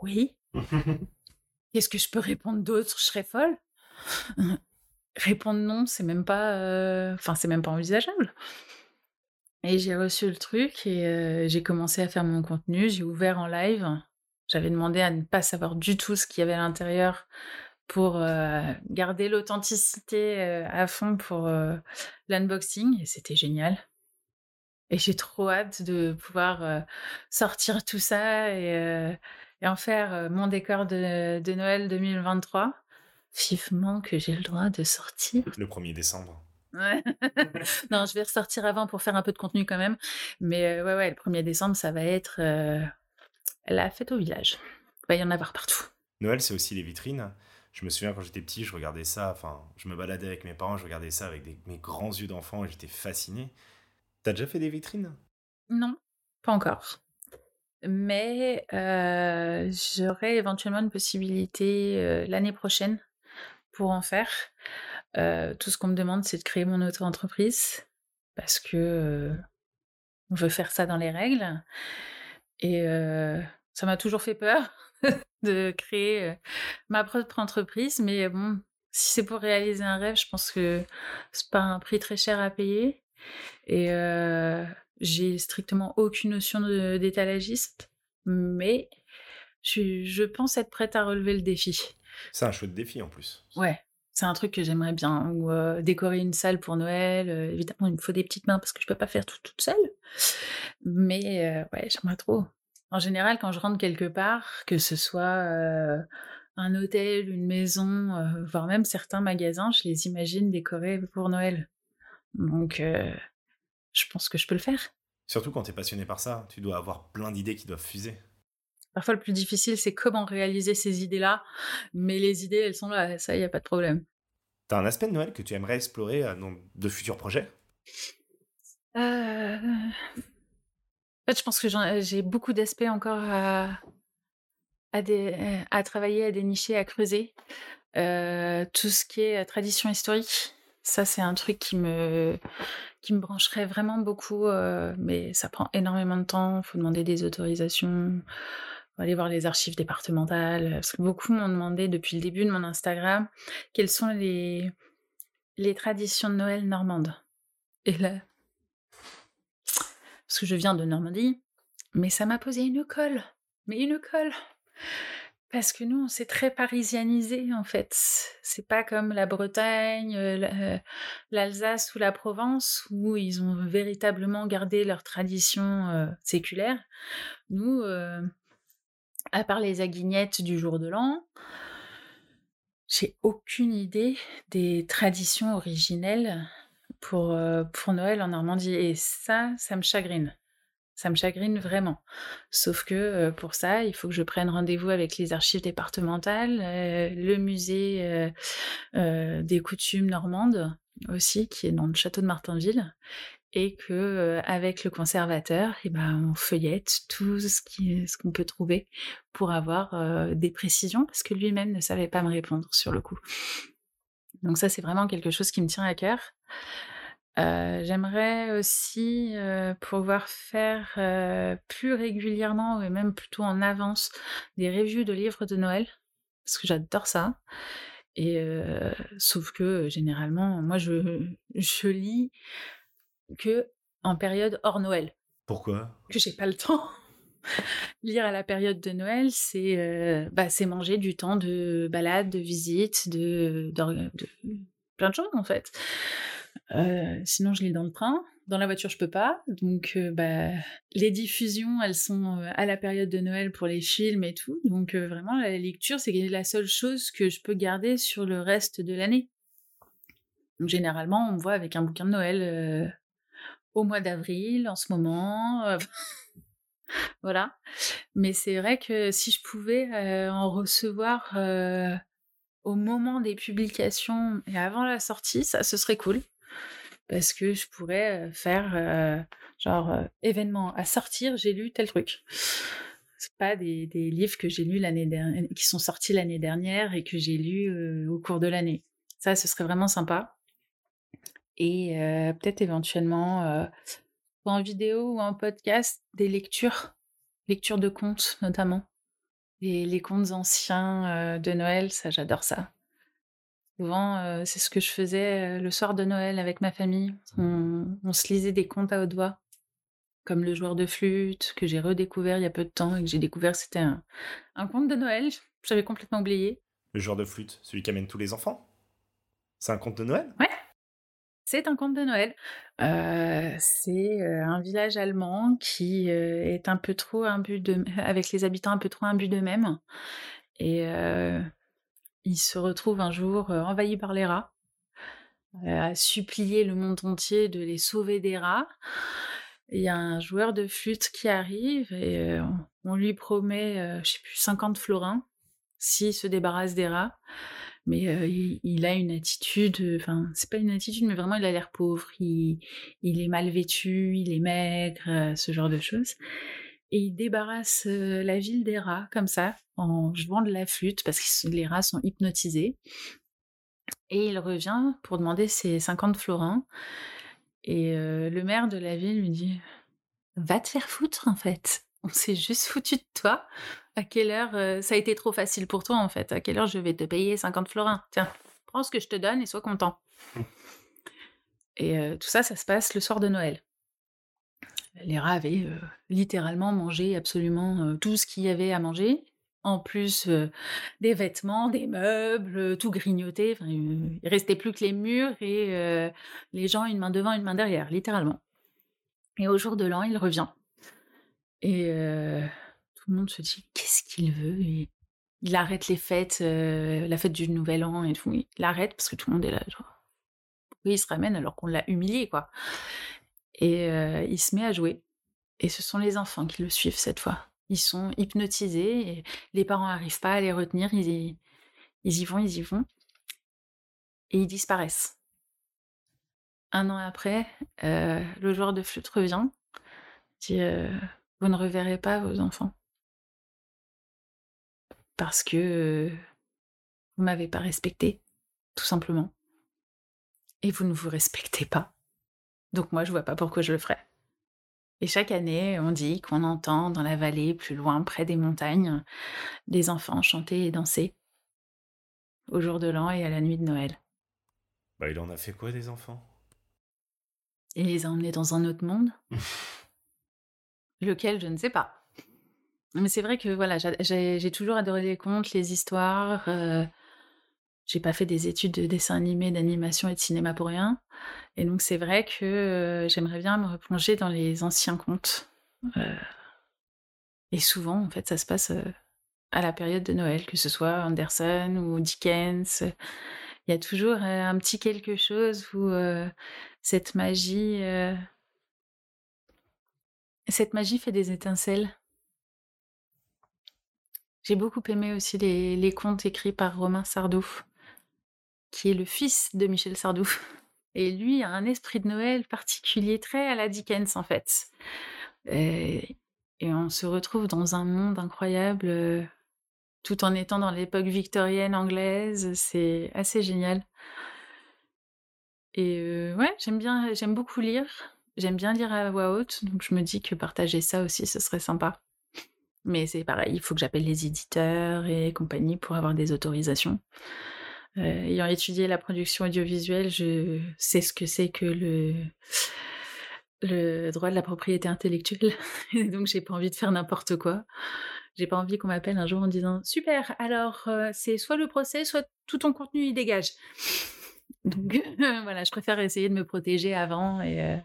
Oui. Qu'est-ce que je peux répondre d'autre? Je serais folle. répondre non, c'est même pas, euh, enfin c'est même pas envisageable. Et j'ai reçu le truc et euh, j'ai commencé à faire mon contenu. J'ai ouvert en live. J'avais demandé à ne pas savoir du tout ce qu'il y avait à l'intérieur pour euh, garder l'authenticité à fond pour l'unboxing et c'était génial. Et j'ai trop hâte de pouvoir sortir tout ça et, en faire mon décor de, de Noël 2023 vivement que j'ai le droit de sortir. Le 1er décembre. Ouais. non, je vais ressortir avant pour faire un peu de contenu quand même. Mais euh, ouais, ouais, le 1er décembre, ça va être euh, la fête au village. Il va y en avoir partout. Noël, c'est aussi les vitrines. Je me souviens quand j'étais petit, je regardais ça. Enfin, je me baladais avec mes parents, je regardais ça avec mes grands yeux d'enfant et j'étais fasciné. T'as déjà fait des vitrines? Non, pas encore. Mais euh, j'aurai éventuellement une possibilité l'année prochaine pour en faire. Tout ce qu'on me demande, c'est de créer mon auto-entreprise parce que on veut faire ça dans les règles. Et ça m'a toujours fait peur de créer ma propre entreprise. Mais bon, si c'est pour réaliser un rêve, je pense que c'est pas un prix très cher à payer. Et j'ai strictement aucune notion d'étalagiste. Mais je, je pense être prête à relever le défi. C'est un chouette défi en plus. Ouais, c'est un truc que j'aimerais bien. Décorer une salle pour Noël. Évidemment, il me faut des petites mains parce que je peux pas faire tout toute seule. Mais ouais, j'aimerais trop. En général, quand je rentre quelque part, que ce soit un hôtel, une maison, voire même certains magasins, je les imagine décorés pour Noël. Donc, je pense que je peux le faire. Surtout quand tu es passionné par ça, tu dois avoir plein d'idées qui doivent fuser. Parfois, le plus difficile, c'est comment réaliser ces idées-là. Mais les idées, elles sont là, ça, il n'y a pas de problème. T'as un aspect de Noël que tu aimerais explorer dans de futurs projets? Euh... En fait, je pense que j'ai beaucoup d'aspects encore à, à, travailler, à dénicher, à creuser. Euh, tout ce qui est tradition historique, ça, c'est un truc qui me, qui me brancherait vraiment beaucoup, euh, mais ça prend énormément de temps. Il faut demander des autorisations aller voir les archives départementales, parce que beaucoup m'ont demandé depuis le début de mon Instagram quelles sont les, les traditions de Noël normandes. Et là, parce que je viens de Normandie, mais ça m'a posé une colle, mais une colle. Parce que nous, on s'est très parisianisé en fait. C'est pas comme la Bretagne, euh, euh, l'Alsace ou la Provence où ils ont véritablement gardé leurs traditions euh, séculaires. Nous, à part les aguignettes du jour de l'an, j'ai aucune idée des traditions originelles pour, euh, pour Noël en Normandie. Et ça, ça me chagrine. Ça me chagrine vraiment. Sauf que euh, pour ça, il faut que je prenne rendez-vous avec les archives départementales, euh, le musée des coutumes normandes aussi, qui est dans le château de Martinville, et que euh, avec le conservateur, eh ben, on feuillette tout ce qu'on peut trouver pour avoir euh, des précisions, parce que lui-même ne savait pas me répondre sur le coup. Donc ça, c'est vraiment quelque chose qui me tient à cœur. Euh, j'aimerais aussi pouvoir faire plus régulièrement, et même plutôt en avance, des reviews de livres de Noël, parce que j'adore ça. Et sauf que généralement, moi, je lis que en période hors Noël. Pourquoi? Que j'ai pas le temps. Lire à la période de Noël, c'est euh, bah, manger du temps de balade, de visite, de, de, plein de choses en fait. Euh, sinon, je lis dans le train. Dans la voiture, je peux pas. Donc, euh, bah, les diffusions, elles sont à la période de Noël pour les films et tout. Donc, vraiment, la lecture, c'est la seule chose que je peux garder sur le reste de l'année. Donc, généralement, on me voit avec un bouquin de Noël au mois d'avril en ce moment. Euh, voilà. Mais c'est vrai que si je pouvais euh, en recevoir euh, au moment des publications et avant la sortie, ça, ce serait cool. Parce que je pourrais faire genre événement à sortir, j'ai lu tel truc. C'est pas des, des, livres que j'ai lus l'année dernière, qui sont sortis l'année dernière et que j'ai lus au cours de l'année. Ça, ce serait vraiment sympa et peut-être éventuellement en vidéo ou en podcast des lectures, lectures de contes notamment, Et les contes anciens de Noël, ça, j'adore ça. Souvent, c'est ce que je faisais le soir de Noël avec ma famille. On, on se lisait des contes à haute voix comme le joueur de flûte, que j'ai redécouvert il y a peu de temps et que j'ai découvert, c'était un, un conte de Noël. J'avais complètement oublié. Le joueur de flûte, celui qui amène tous les enfants? C'est un conte de Noël? Ouais. C'est un conte de Noël. Euh, c'est euh, un village allemand qui euh, est un peu trop imbu de, avec les habitants un peu trop imbus d'eux-mêmes. Et il se retrouve un jour envahi par les rats, à supplier le monde entier de les sauver des rats. Il y a un joueur de flûte qui arrive et on lui promet, je sais plus, 50 florins s'il se débarrasse des rats. Mais il, a une attitude, enfin, c'est pas une attitude, mais vraiment, il a l'air pauvre. Il, est mal vêtu, il est maigre, ce genre de choses. Et il débarrasse la ville des rats, comme ça, en jouant de la flûte, parce que les rats sont hypnotisés. Et il revient pour demander ses 50 florins. Et le maire de la ville lui dit Va te faire foutre, en fait. On s'est juste foutu de toi. À quelle heure ça a été trop facile pour toi, en fait? À quelle heure je vais te payer 50 florins? Tiens, prends ce que je te donne et sois content. et tout ça, ça se passe le soir de Noël. Les rats avaient littéralement mangé absolument tout ce qu'il y avait à manger en plus des vêtements, des meubles, tout grignoté. il restait plus que les murs et les gens une main devant, une main derrière, littéralement. Et au jour de l'an, il revient. Et tout le monde se dit qu'est-ce qu'il veut? Il arrête les fêtes, la fête du Nouvel An et tout. Il arrête parce que tout le monde est là. Genre, pourquoi il se ramène alors qu'on l'a humilié, quoi? Et il se met à jouer. Et ce sont les enfants qui le suivent cette fois. Ils sont hypnotisés, et les parents n'arrivent pas à les retenir, ils y, ils y vont, ils y vont, et ils disparaissent. Un an après, le joueur de flûte revient, dit Vous ne reverrez pas vos enfants. Parce que vous m'avez pas respecté, tout simplement. Et vous ne vous respectez pas. Donc moi, je vois pas pourquoi je le ferais. Et chaque année, on dit qu'on entend dans la vallée, plus loin, près des montagnes, des enfants chanter et danser au jour de l'an et à la nuit de Noël. Bah, il en a fait quoi des enfants? Il les a emmenés dans un autre monde? Lequel, je ne sais pas. Mais c'est vrai que voilà, j'ai toujours adoré les contes, les histoires. Euh, j'ai pas fait des études de dessin animé, d'animation et de cinéma pour rien. Et donc c'est vrai que euh, j'aimerais bien me replonger dans les anciens contes. Euh, et souvent, en fait, ça se passe euh, à la période de Noël, que ce soit Anderson ou Dickens. Il y a toujours un petit quelque chose où cette magie, cette magie fait des étincelles. J'ai beaucoup aimé aussi les, contes écrits par Romain Sardou qui est le fils de Michel Sardou. Et lui a un esprit de Noël particulier, très à la Dickens en fait. Et, on se retrouve dans un monde incroyable, euh, tout en étant dans l'époque victorienne anglaise. C'est assez génial. Et euh, ouais, j'aime bien, j'aime beaucoup lire. J'aime bien lire à voix haute, donc je me dis que partager ça aussi, ce serait sympa. Mais c'est pareil, il faut que j'appelle les éditeurs et compagnie pour avoir des autorisations. Euh, ayant étudié la production audiovisuelle, je sais ce que c'est que le droit de la propriété intellectuelle. Et donc j'ai pas envie de faire n'importe quoi. J'ai pas envie qu'on m'appelle un jour en disant super. Alors euh, c'est soit le procès, soit tout ton contenu il dégage. Donc voilà, je préfère essayer de me protéger avant et euh,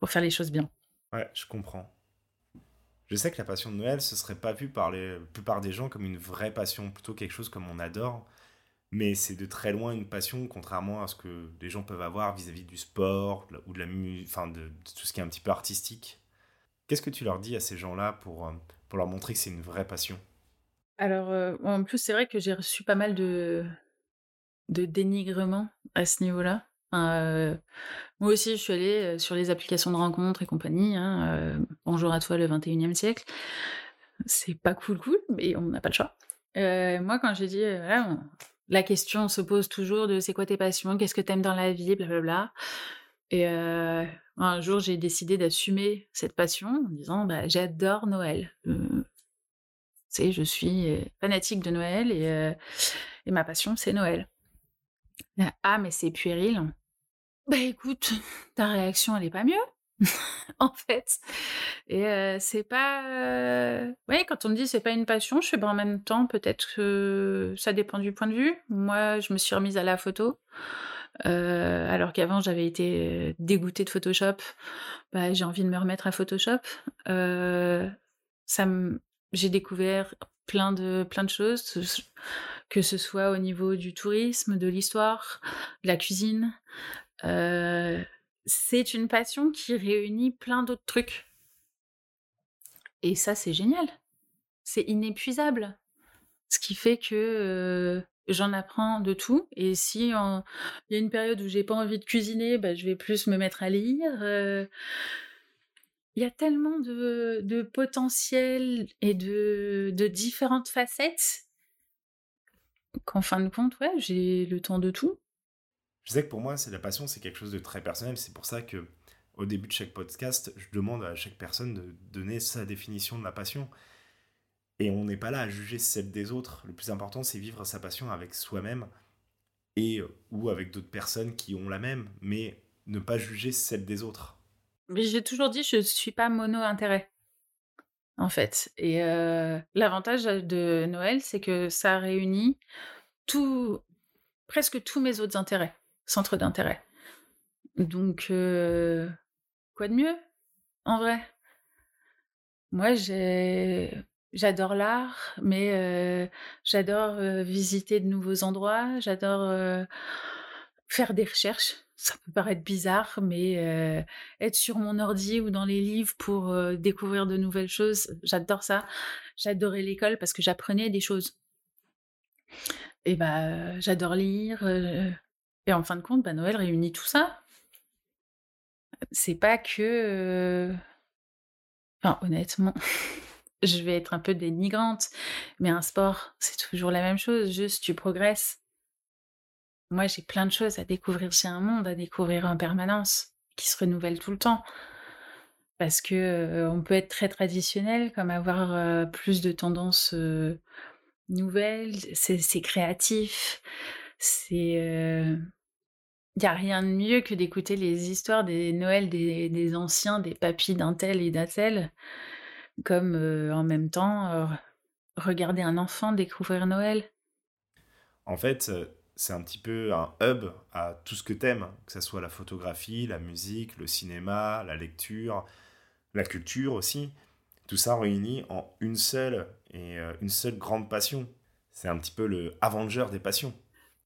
pour faire les choses bien. Ouais, je comprends. Je sais que la passion de Noël, ce serait pas vu par la plupart des gens comme une vraie passion, plutôt quelque chose comme on adore mais c'est de très loin une passion, contrairement à ce que les gens peuvent avoir vis-à-vis du sport ou de, la enfin de, tout ce qui est un petit peu artistique. Qu'est-ce que tu leur dis à ces gens-là pour, euh, pour leur montrer que c'est une vraie passion? Alors, euh, en plus, c'est vrai que j'ai reçu pas mal de, de dénigrement à ce niveau-là. Moi aussi, je suis allée sur les applications de rencontres et compagnie. Hein, bonjour à toi, le 21e siècle. C'est pas cool, cool, mais on n'a pas le choix. moi, quand j'ai dit, la question se pose toujours de c'est quoi tes passions, qu'est-ce que t'aimes dans la vie, blablabla. Et un jour, j'ai décidé d'assumer cette passion en disant bah, j'adore Noël. C'est je suis fanatique de Noël et ma passion, c'est Noël. Ah, mais c'est puéril. Bah écoute, ta réaction, elle est pas mieux. en fait. Et c'est pas. Oui, quand on me dit c'est pas une passion, je fais en même temps, peut-être que ça dépend du point de vue. Moi, je me suis remise à la photo. alors qu'avant j'avais été dégoûtée de Photoshop, bah, j'ai envie de me remettre à Photoshop. J'ai découvert plein de, plein de choses, que ce soit au niveau du tourisme, de l'histoire, de la cuisine c'est une passion qui réunit plein d'autres trucs. Et ça, c'est génial. C'est inépuisable. Ce qui fait que j'en apprends de tout. Et si il y a une période où j'ai pas envie de cuisiner, bah, je vais plus me mettre à lire. Il y a tellement de, de potentiel et de, de différentes facettes qu'en fin de compte, ouais, j'ai le temps de tout. Je sais que pour moi, c'est la passion, c'est quelque chose de très personnel. C'est pour ça que au début de chaque podcast, je demande à chaque personne de donner sa définition de la passion. Et on n'est pas là à juger celle des autres. Le plus important, c'est vivre sa passion avec soi-même et ou avec d'autres personnes qui ont la même, mais ne pas juger celle des autres. Mais j'ai toujours dit, je ne suis pas mono-intérêt, en fait. Et euh, l'avantage de Noël, c'est que ça réunit tout, presque tous mes autres intérêts centre d'intérêt. Donc, euh, quoi de mieux, en vrai? Moi, j'adore l'art, mais euh, j'adore euh, visiter de nouveaux endroits, j'adore faire des recherches. Ça peut paraître bizarre, mais être sur mon ordi ou dans les livres pour découvrir de nouvelles choses, j'adore ça. J'adorais l'école parce que j'apprenais des choses. Et bah, j'adore lire, et en fin de compte, bah, Noël réunit tout ça. C'est pas que. Euh, enfin, honnêtement, je vais être un peu dénigrante, mais un sport, c'est toujours la même chose, juste tu progresses. Moi, j'ai plein de choses à découvrir. J'ai un monde à découvrir en permanence qui se renouvelle tout le temps. Parce que euh, on peut être très traditionnel, comme avoir euh, plus de tendances nouvelles. C'est créatif. C'est. Il n'y a rien de mieux que d'écouter les histoires des Noëls des, anciens, des papis d'un tel et d'un tel, comme en même temps regarder un enfant découvrir Noël. En fait, c'est un petit peu un hub à tout ce que t'aimes, que ce soit la photographie, la musique, le cinéma, la lecture, la culture aussi. Tout ça réuni en une seule et une seule grande passion. C'est un petit peu le Avenger des passions.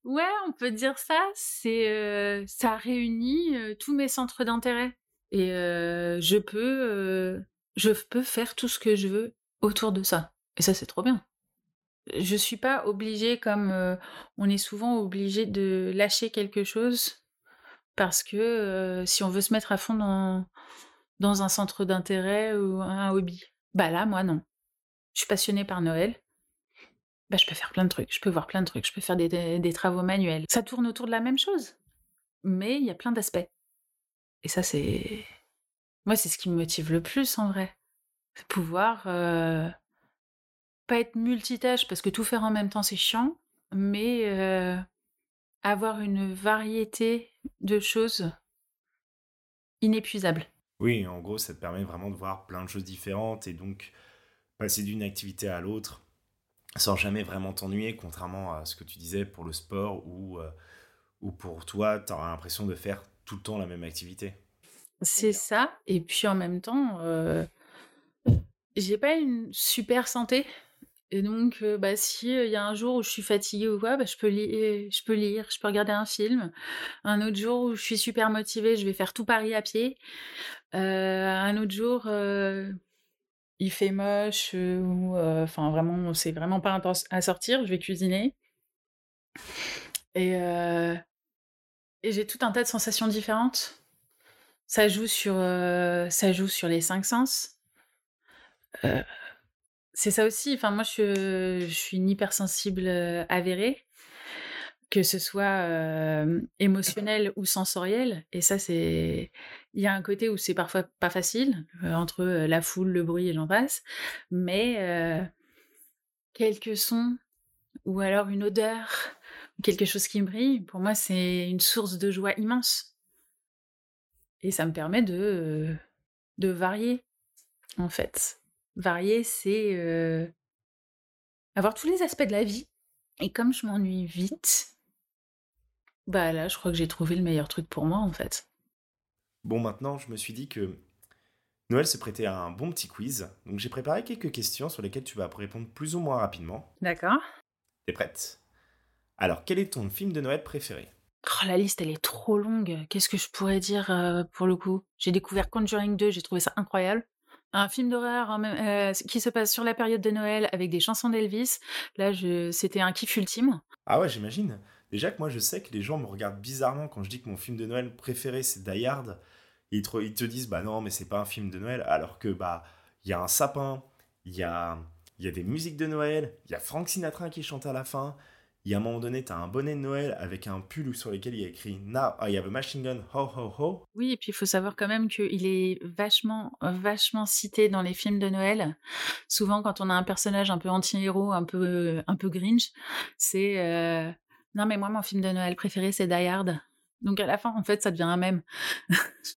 Ouais, on peut dire ça. C'est euh, ça réunit euh, tous mes centres d'intérêt et euh, je peux je peux faire tout ce que je veux autour de ça. Et ça c'est trop bien. Je suis pas obligée comme on est souvent obligé de lâcher quelque chose parce que si on veut se mettre à fond dans dans un centre d'intérêt ou un hobby. Bah là moi non. Je suis passionnée par Noël. Bah, je peux faire plein de trucs, je peux voir plein de trucs, je peux faire des, travaux manuels. Ça tourne autour de la même chose, mais il y a plein d'aspects. Et ça, c'est. Moi, c'est ce qui me motive le plus en vrai. Pouvoir euh, pas être multitâche parce que tout faire en même temps, c'est chiant, mais euh, avoir une variété de choses inépuisables. Oui, en gros, ça te permet vraiment de voir plein de choses différentes et donc passer d'une activité à l'autre sans jamais vraiment t'ennuyer, contrairement à ce que tu disais pour le sport ou, euh, ou pour toi, tu auras l'impression de faire tout le temps la même activité. C'est ça. Et puis en même temps, euh, j'ai pas une super santé. Et donc, euh, bah, si il y a un jour où je suis fatiguée ou quoi, bah, je, peux lire, je peux lire, je peux regarder un film. Un autre jour où je suis super motivée, je vais faire tout Paris à pied. un autre jour, il fait moche enfin vraiment c'est vraiment pas intense à sortir, je vais cuisiner. Et, et j'ai tout un tas de sensations différentes. Ça joue sur ça joue sur les cinq sens. c'est ça aussi. Enfin moi je, je suis une hypersensible avérée que ce soit émotionnel ou sensoriel. Et ça, c'est. Il y a un côté où c'est parfois pas facile, entre la foule, le bruit et j'en passe. Mais quelques sons ou alors une odeur, quelque chose qui brille, pour moi, c'est une source de joie immense. Et ça me permet de, de varier, en fait. Varier, c'est euh, avoir tous les aspects de la vie. Et comme je m'ennuie vite, bah là, je crois que j'ai trouvé le meilleur truc pour moi, en fait. Bon, maintenant, je me suis dit que Noël se prêtait à un bon petit quiz. Donc, j'ai préparé quelques questions sur lesquelles tu vas répondre plus ou moins rapidement. D'accord. T'es prête? Alors, quel est ton film de Noël préféré? Oh, la liste, elle est trop longue. Qu'est-ce que je pourrais dire euh, pour le coup? J'ai découvert Conjuring 2, j'ai trouvé ça incroyable. Un film d'horreur euh, qui se passe sur la période de Noël avec des chansons d'Elvis. Là, je... c'était un kiff ultime. Ah ouais, j'imagine. Déjà que moi, je sais que les gens me regardent bizarrement quand je dis que mon film de Noël préféré, c'est Die Hard. Ils te, disent, bah non, mais c'est pas un film de Noël. Alors que, bah, il y a un sapin, il y a, y a des musiques de Noël, il y a Frank Sinatra qui chante à la fin, il y a un moment donné, tu as un bonnet de Noël avec un pull sur lequel il y a écrit Now I have a machine gun, ho ho ho. Oui, et puis il faut savoir quand même qu'il est vachement, vachement cité dans les films de Noël. Souvent, quand on a un personnage un peu anti-héros, un peu, un peu grinch, c'est euh, non, mais moi, mon film de Noël préféré, c'est Die Hard. Donc à la fin, en fait, ça devient un même.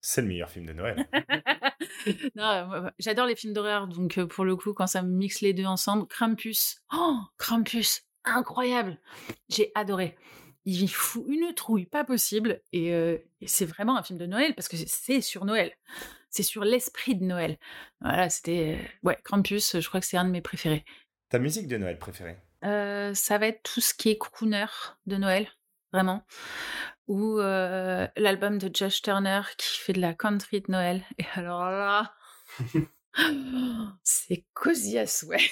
c'est le meilleur film de Noël. non, j'adore les films d'horreur, donc euh, pour le coup, quand ça mixe les deux ensemble, Krampus. Oh, Krampus incroyable. J'ai adoré. Il fout une trouille pas possible euh, et, c'est vraiment un film de Noël parce que c'est sur Noël. C'est sur l'esprit de Noël. Voilà, c'était euh, ouais, Krampus, je crois que c'est un de mes préférés. Ta musique de Noël préférée? Euh, Ça va être tout ce qui est crooner de Noël, vraiment. Ou l'album de Josh Turner qui fait de la country de Noël. Et alors là, c'est cosy à souhait.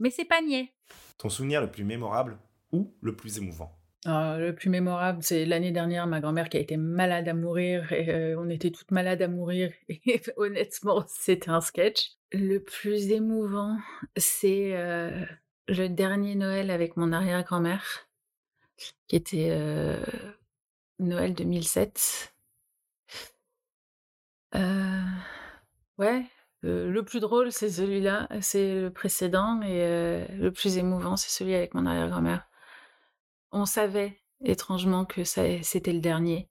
Mais c'est pas niais. Ton souvenir le plus mémorable ou le plus émouvant? Ah, le plus mémorable, c'est l'année dernière, ma grand-mère qui a été malade à mourir, et euh, on était toutes malades à mourir, et honnêtement, c'était un sketch. Le plus émouvant, c'est euh, le dernier Noël avec mon arrière-grand-mère, qui était euh, Noël 2007. ouais, le plus drôle, c'est celui-là, c'est le précédent, et le plus émouvant, c'est celui avec mon arrière-grand-mère. On savait étrangement que c'était le dernier,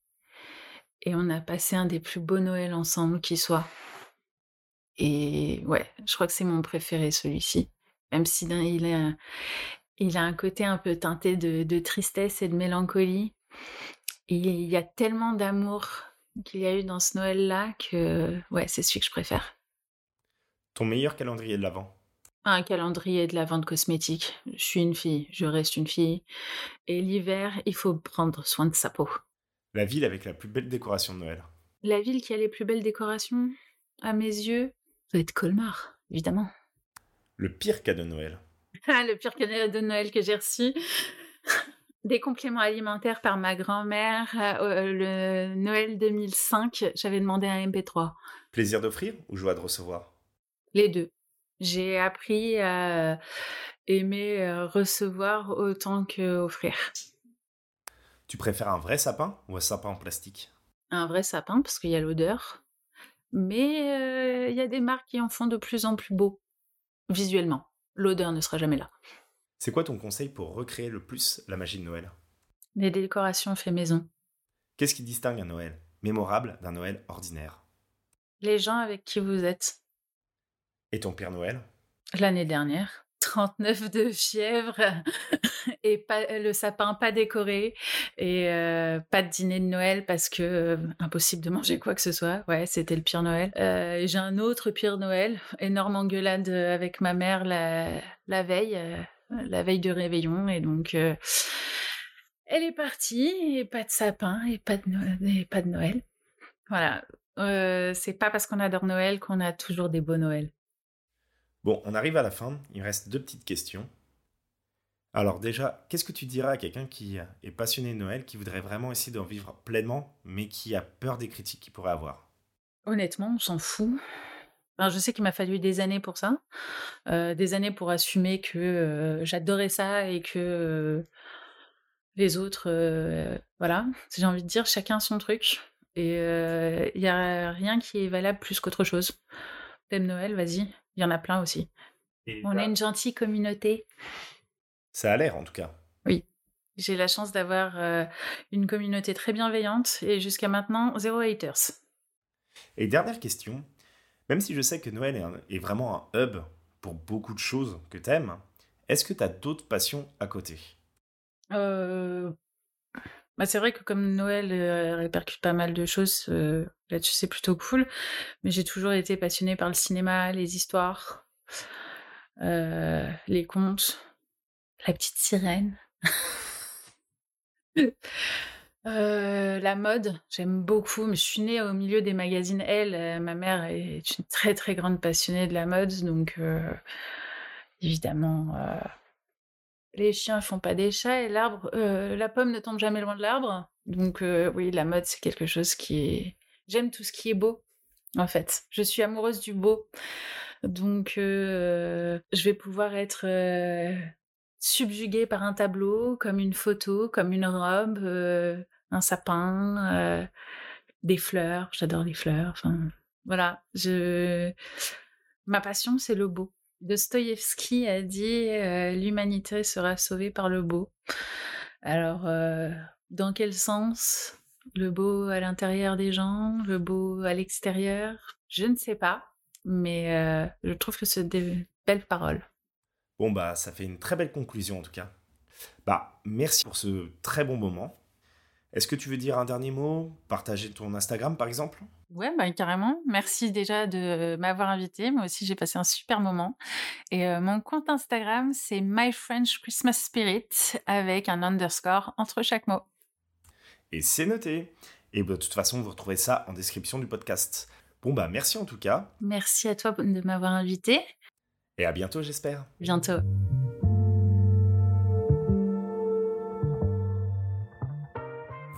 et on a passé un des plus beaux Noëls ensemble qui soit. Et ouais, je crois que c'est mon préféré celui-ci, même si il a, un côté un peu teinté de, de tristesse et de mélancolie. il y a tellement d'amour qu'il y a eu dans ce Noël-là que ouais, c'est celui que je préfère. Ton meilleur calendrier de l'Avent? Un calendrier de l'Avent de cosmétiques. Je suis une fille, je reste une fille. Et l'hiver, il faut prendre soin de sa peau. La ville avec la plus belle décoration de Noël La ville qui a les plus belles décorations, à mes yeux, ça va être Colmar, évidemment. Le pire cadeau de Noël Ah, le pire cadeau de Noël que j'ai reçu des compléments alimentaires par ma grand-mère. Euh, le Noël 2005, j'avais demandé un MP3. Plaisir d'offrir ou joie de recevoir? Les deux. J'ai appris à aimer recevoir autant qu'offrir. Tu préfères un vrai sapin ou un sapin en plastique? Un vrai sapin parce qu'il y a l'odeur. Mais il y a des marques qui en font de plus en plus beau visuellement. L'odeur ne sera jamais là. C'est quoi ton conseil pour recréer le plus la magie de Noël? Les décorations fait maison. Qu'est-ce qui distingue un Noël mémorable d'un Noël ordinaire? Les gens avec qui vous êtes. Et ton Père Noël? L'année dernière. 39 de fièvre et pas, le sapin pas décoré et euh, pas de dîner de Noël parce que euh, impossible de manger quoi que ce soit. Ouais, c'était le pire Noël. Euh, j'ai un autre pire Noël, énorme engueulade avec ma mère la, veille, la veille de réveillon et donc elle est partie et pas de sapin et pas de. Et pas de Noël. Voilà. c'est pas parce qu'on adore Noël qu'on a toujours des beaux Noëls. Bon, on arrive à la fin, il reste deux petites questions. Alors déjà, qu'est-ce que tu dirais à quelqu'un qui est passionné de Noël, qui voudrait vraiment essayer d'en vivre pleinement, mais qui a peur des critiques qu'il pourrait avoir? Honnêtement, on s'en fout. je sais qu'il m'a fallu des années pour ça, euh, des années pour assumer que euh, j'adorais ça et que euh, les autres, voilà, j'ai envie de dire, chacun son truc. Et il n'y a rien qui est valable plus qu'autre chose. Thème Noël, vas-y, il y en a plein aussi. On a une gentille communauté. Ça a l'air en tout cas. Oui. J'ai la chance d'avoir euh, une communauté très bienveillante et jusqu'à maintenant, zéro haters. Et dernière question, même si je sais que Noël est, est vraiment un hub pour beaucoup de choses que tu aimes, est-ce que tu as d'autres passions à côté? Euh, bah, c'est vrai que comme Noël euh, répercute pas mal de choses, euh, là-dessus c'est plutôt cool. Mais j'ai toujours été passionnée par le cinéma, les histoires, les contes, la petite sirène. la mode, j'aime beaucoup. Mais je suis née au milieu des magazines Elle. ma mère est une très très grande passionnée de la mode, donc évidemment les chiens font pas des chats et l'arbre, euh, la pomme ne tombe jamais loin de l'arbre. Donc euh, oui, la mode c'est quelque chose qui est. J'aime tout ce qui est beau. En fait, je suis amoureuse du beau. Donc euh, je vais pouvoir être subjuguée par un tableau, comme une photo, comme une robe, un sapin, des fleurs. J'adore les fleurs. Enfin voilà, je. Ma passion c'est le beau. Dostoïevski a dit euh, l'humanité sera sauvée par le beau. Alors, euh, dans quel sens? Le beau à l'intérieur des gens, le beau à l'extérieur? Je ne sais pas, mais euh, je trouve que c'est des belles paroles. Bon, bah, ça fait une très belle conclusion en tout cas. Bah, merci pour ce très bon moment. Est-ce que tu veux dire un dernier mot? Partager ton Instagram par exemple? Ouais, bah, carrément. Merci déjà de m'avoir invité. Moi aussi, j'ai passé un super moment. Et euh, mon compte Instagram, c'est My French Christmas Spirit avec un underscore entre chaque mot. Et c'est noté. Et bah, de toute façon, vous retrouvez ça en description du podcast. Bon, bah merci en tout cas. Merci à toi de m'avoir invité. Et à bientôt, j'espère. Bientôt.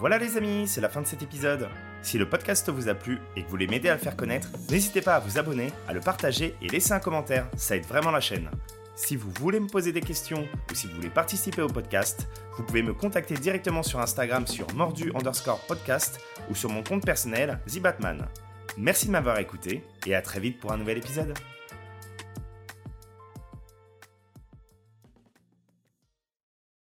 Voilà les amis, c'est la fin de cet épisode. Si le podcast vous a plu et que vous voulez m'aider à le faire connaître, n'hésitez pas à vous abonner, à le partager et laisser un commentaire, ça aide vraiment la chaîne. Si vous voulez me poser des questions ou si vous voulez participer au podcast, vous pouvez me contacter directement sur Instagram sur mordu underscore podcast ou sur mon compte personnel, TheBatman. Merci de m'avoir écouté et à très vite pour un nouvel épisode.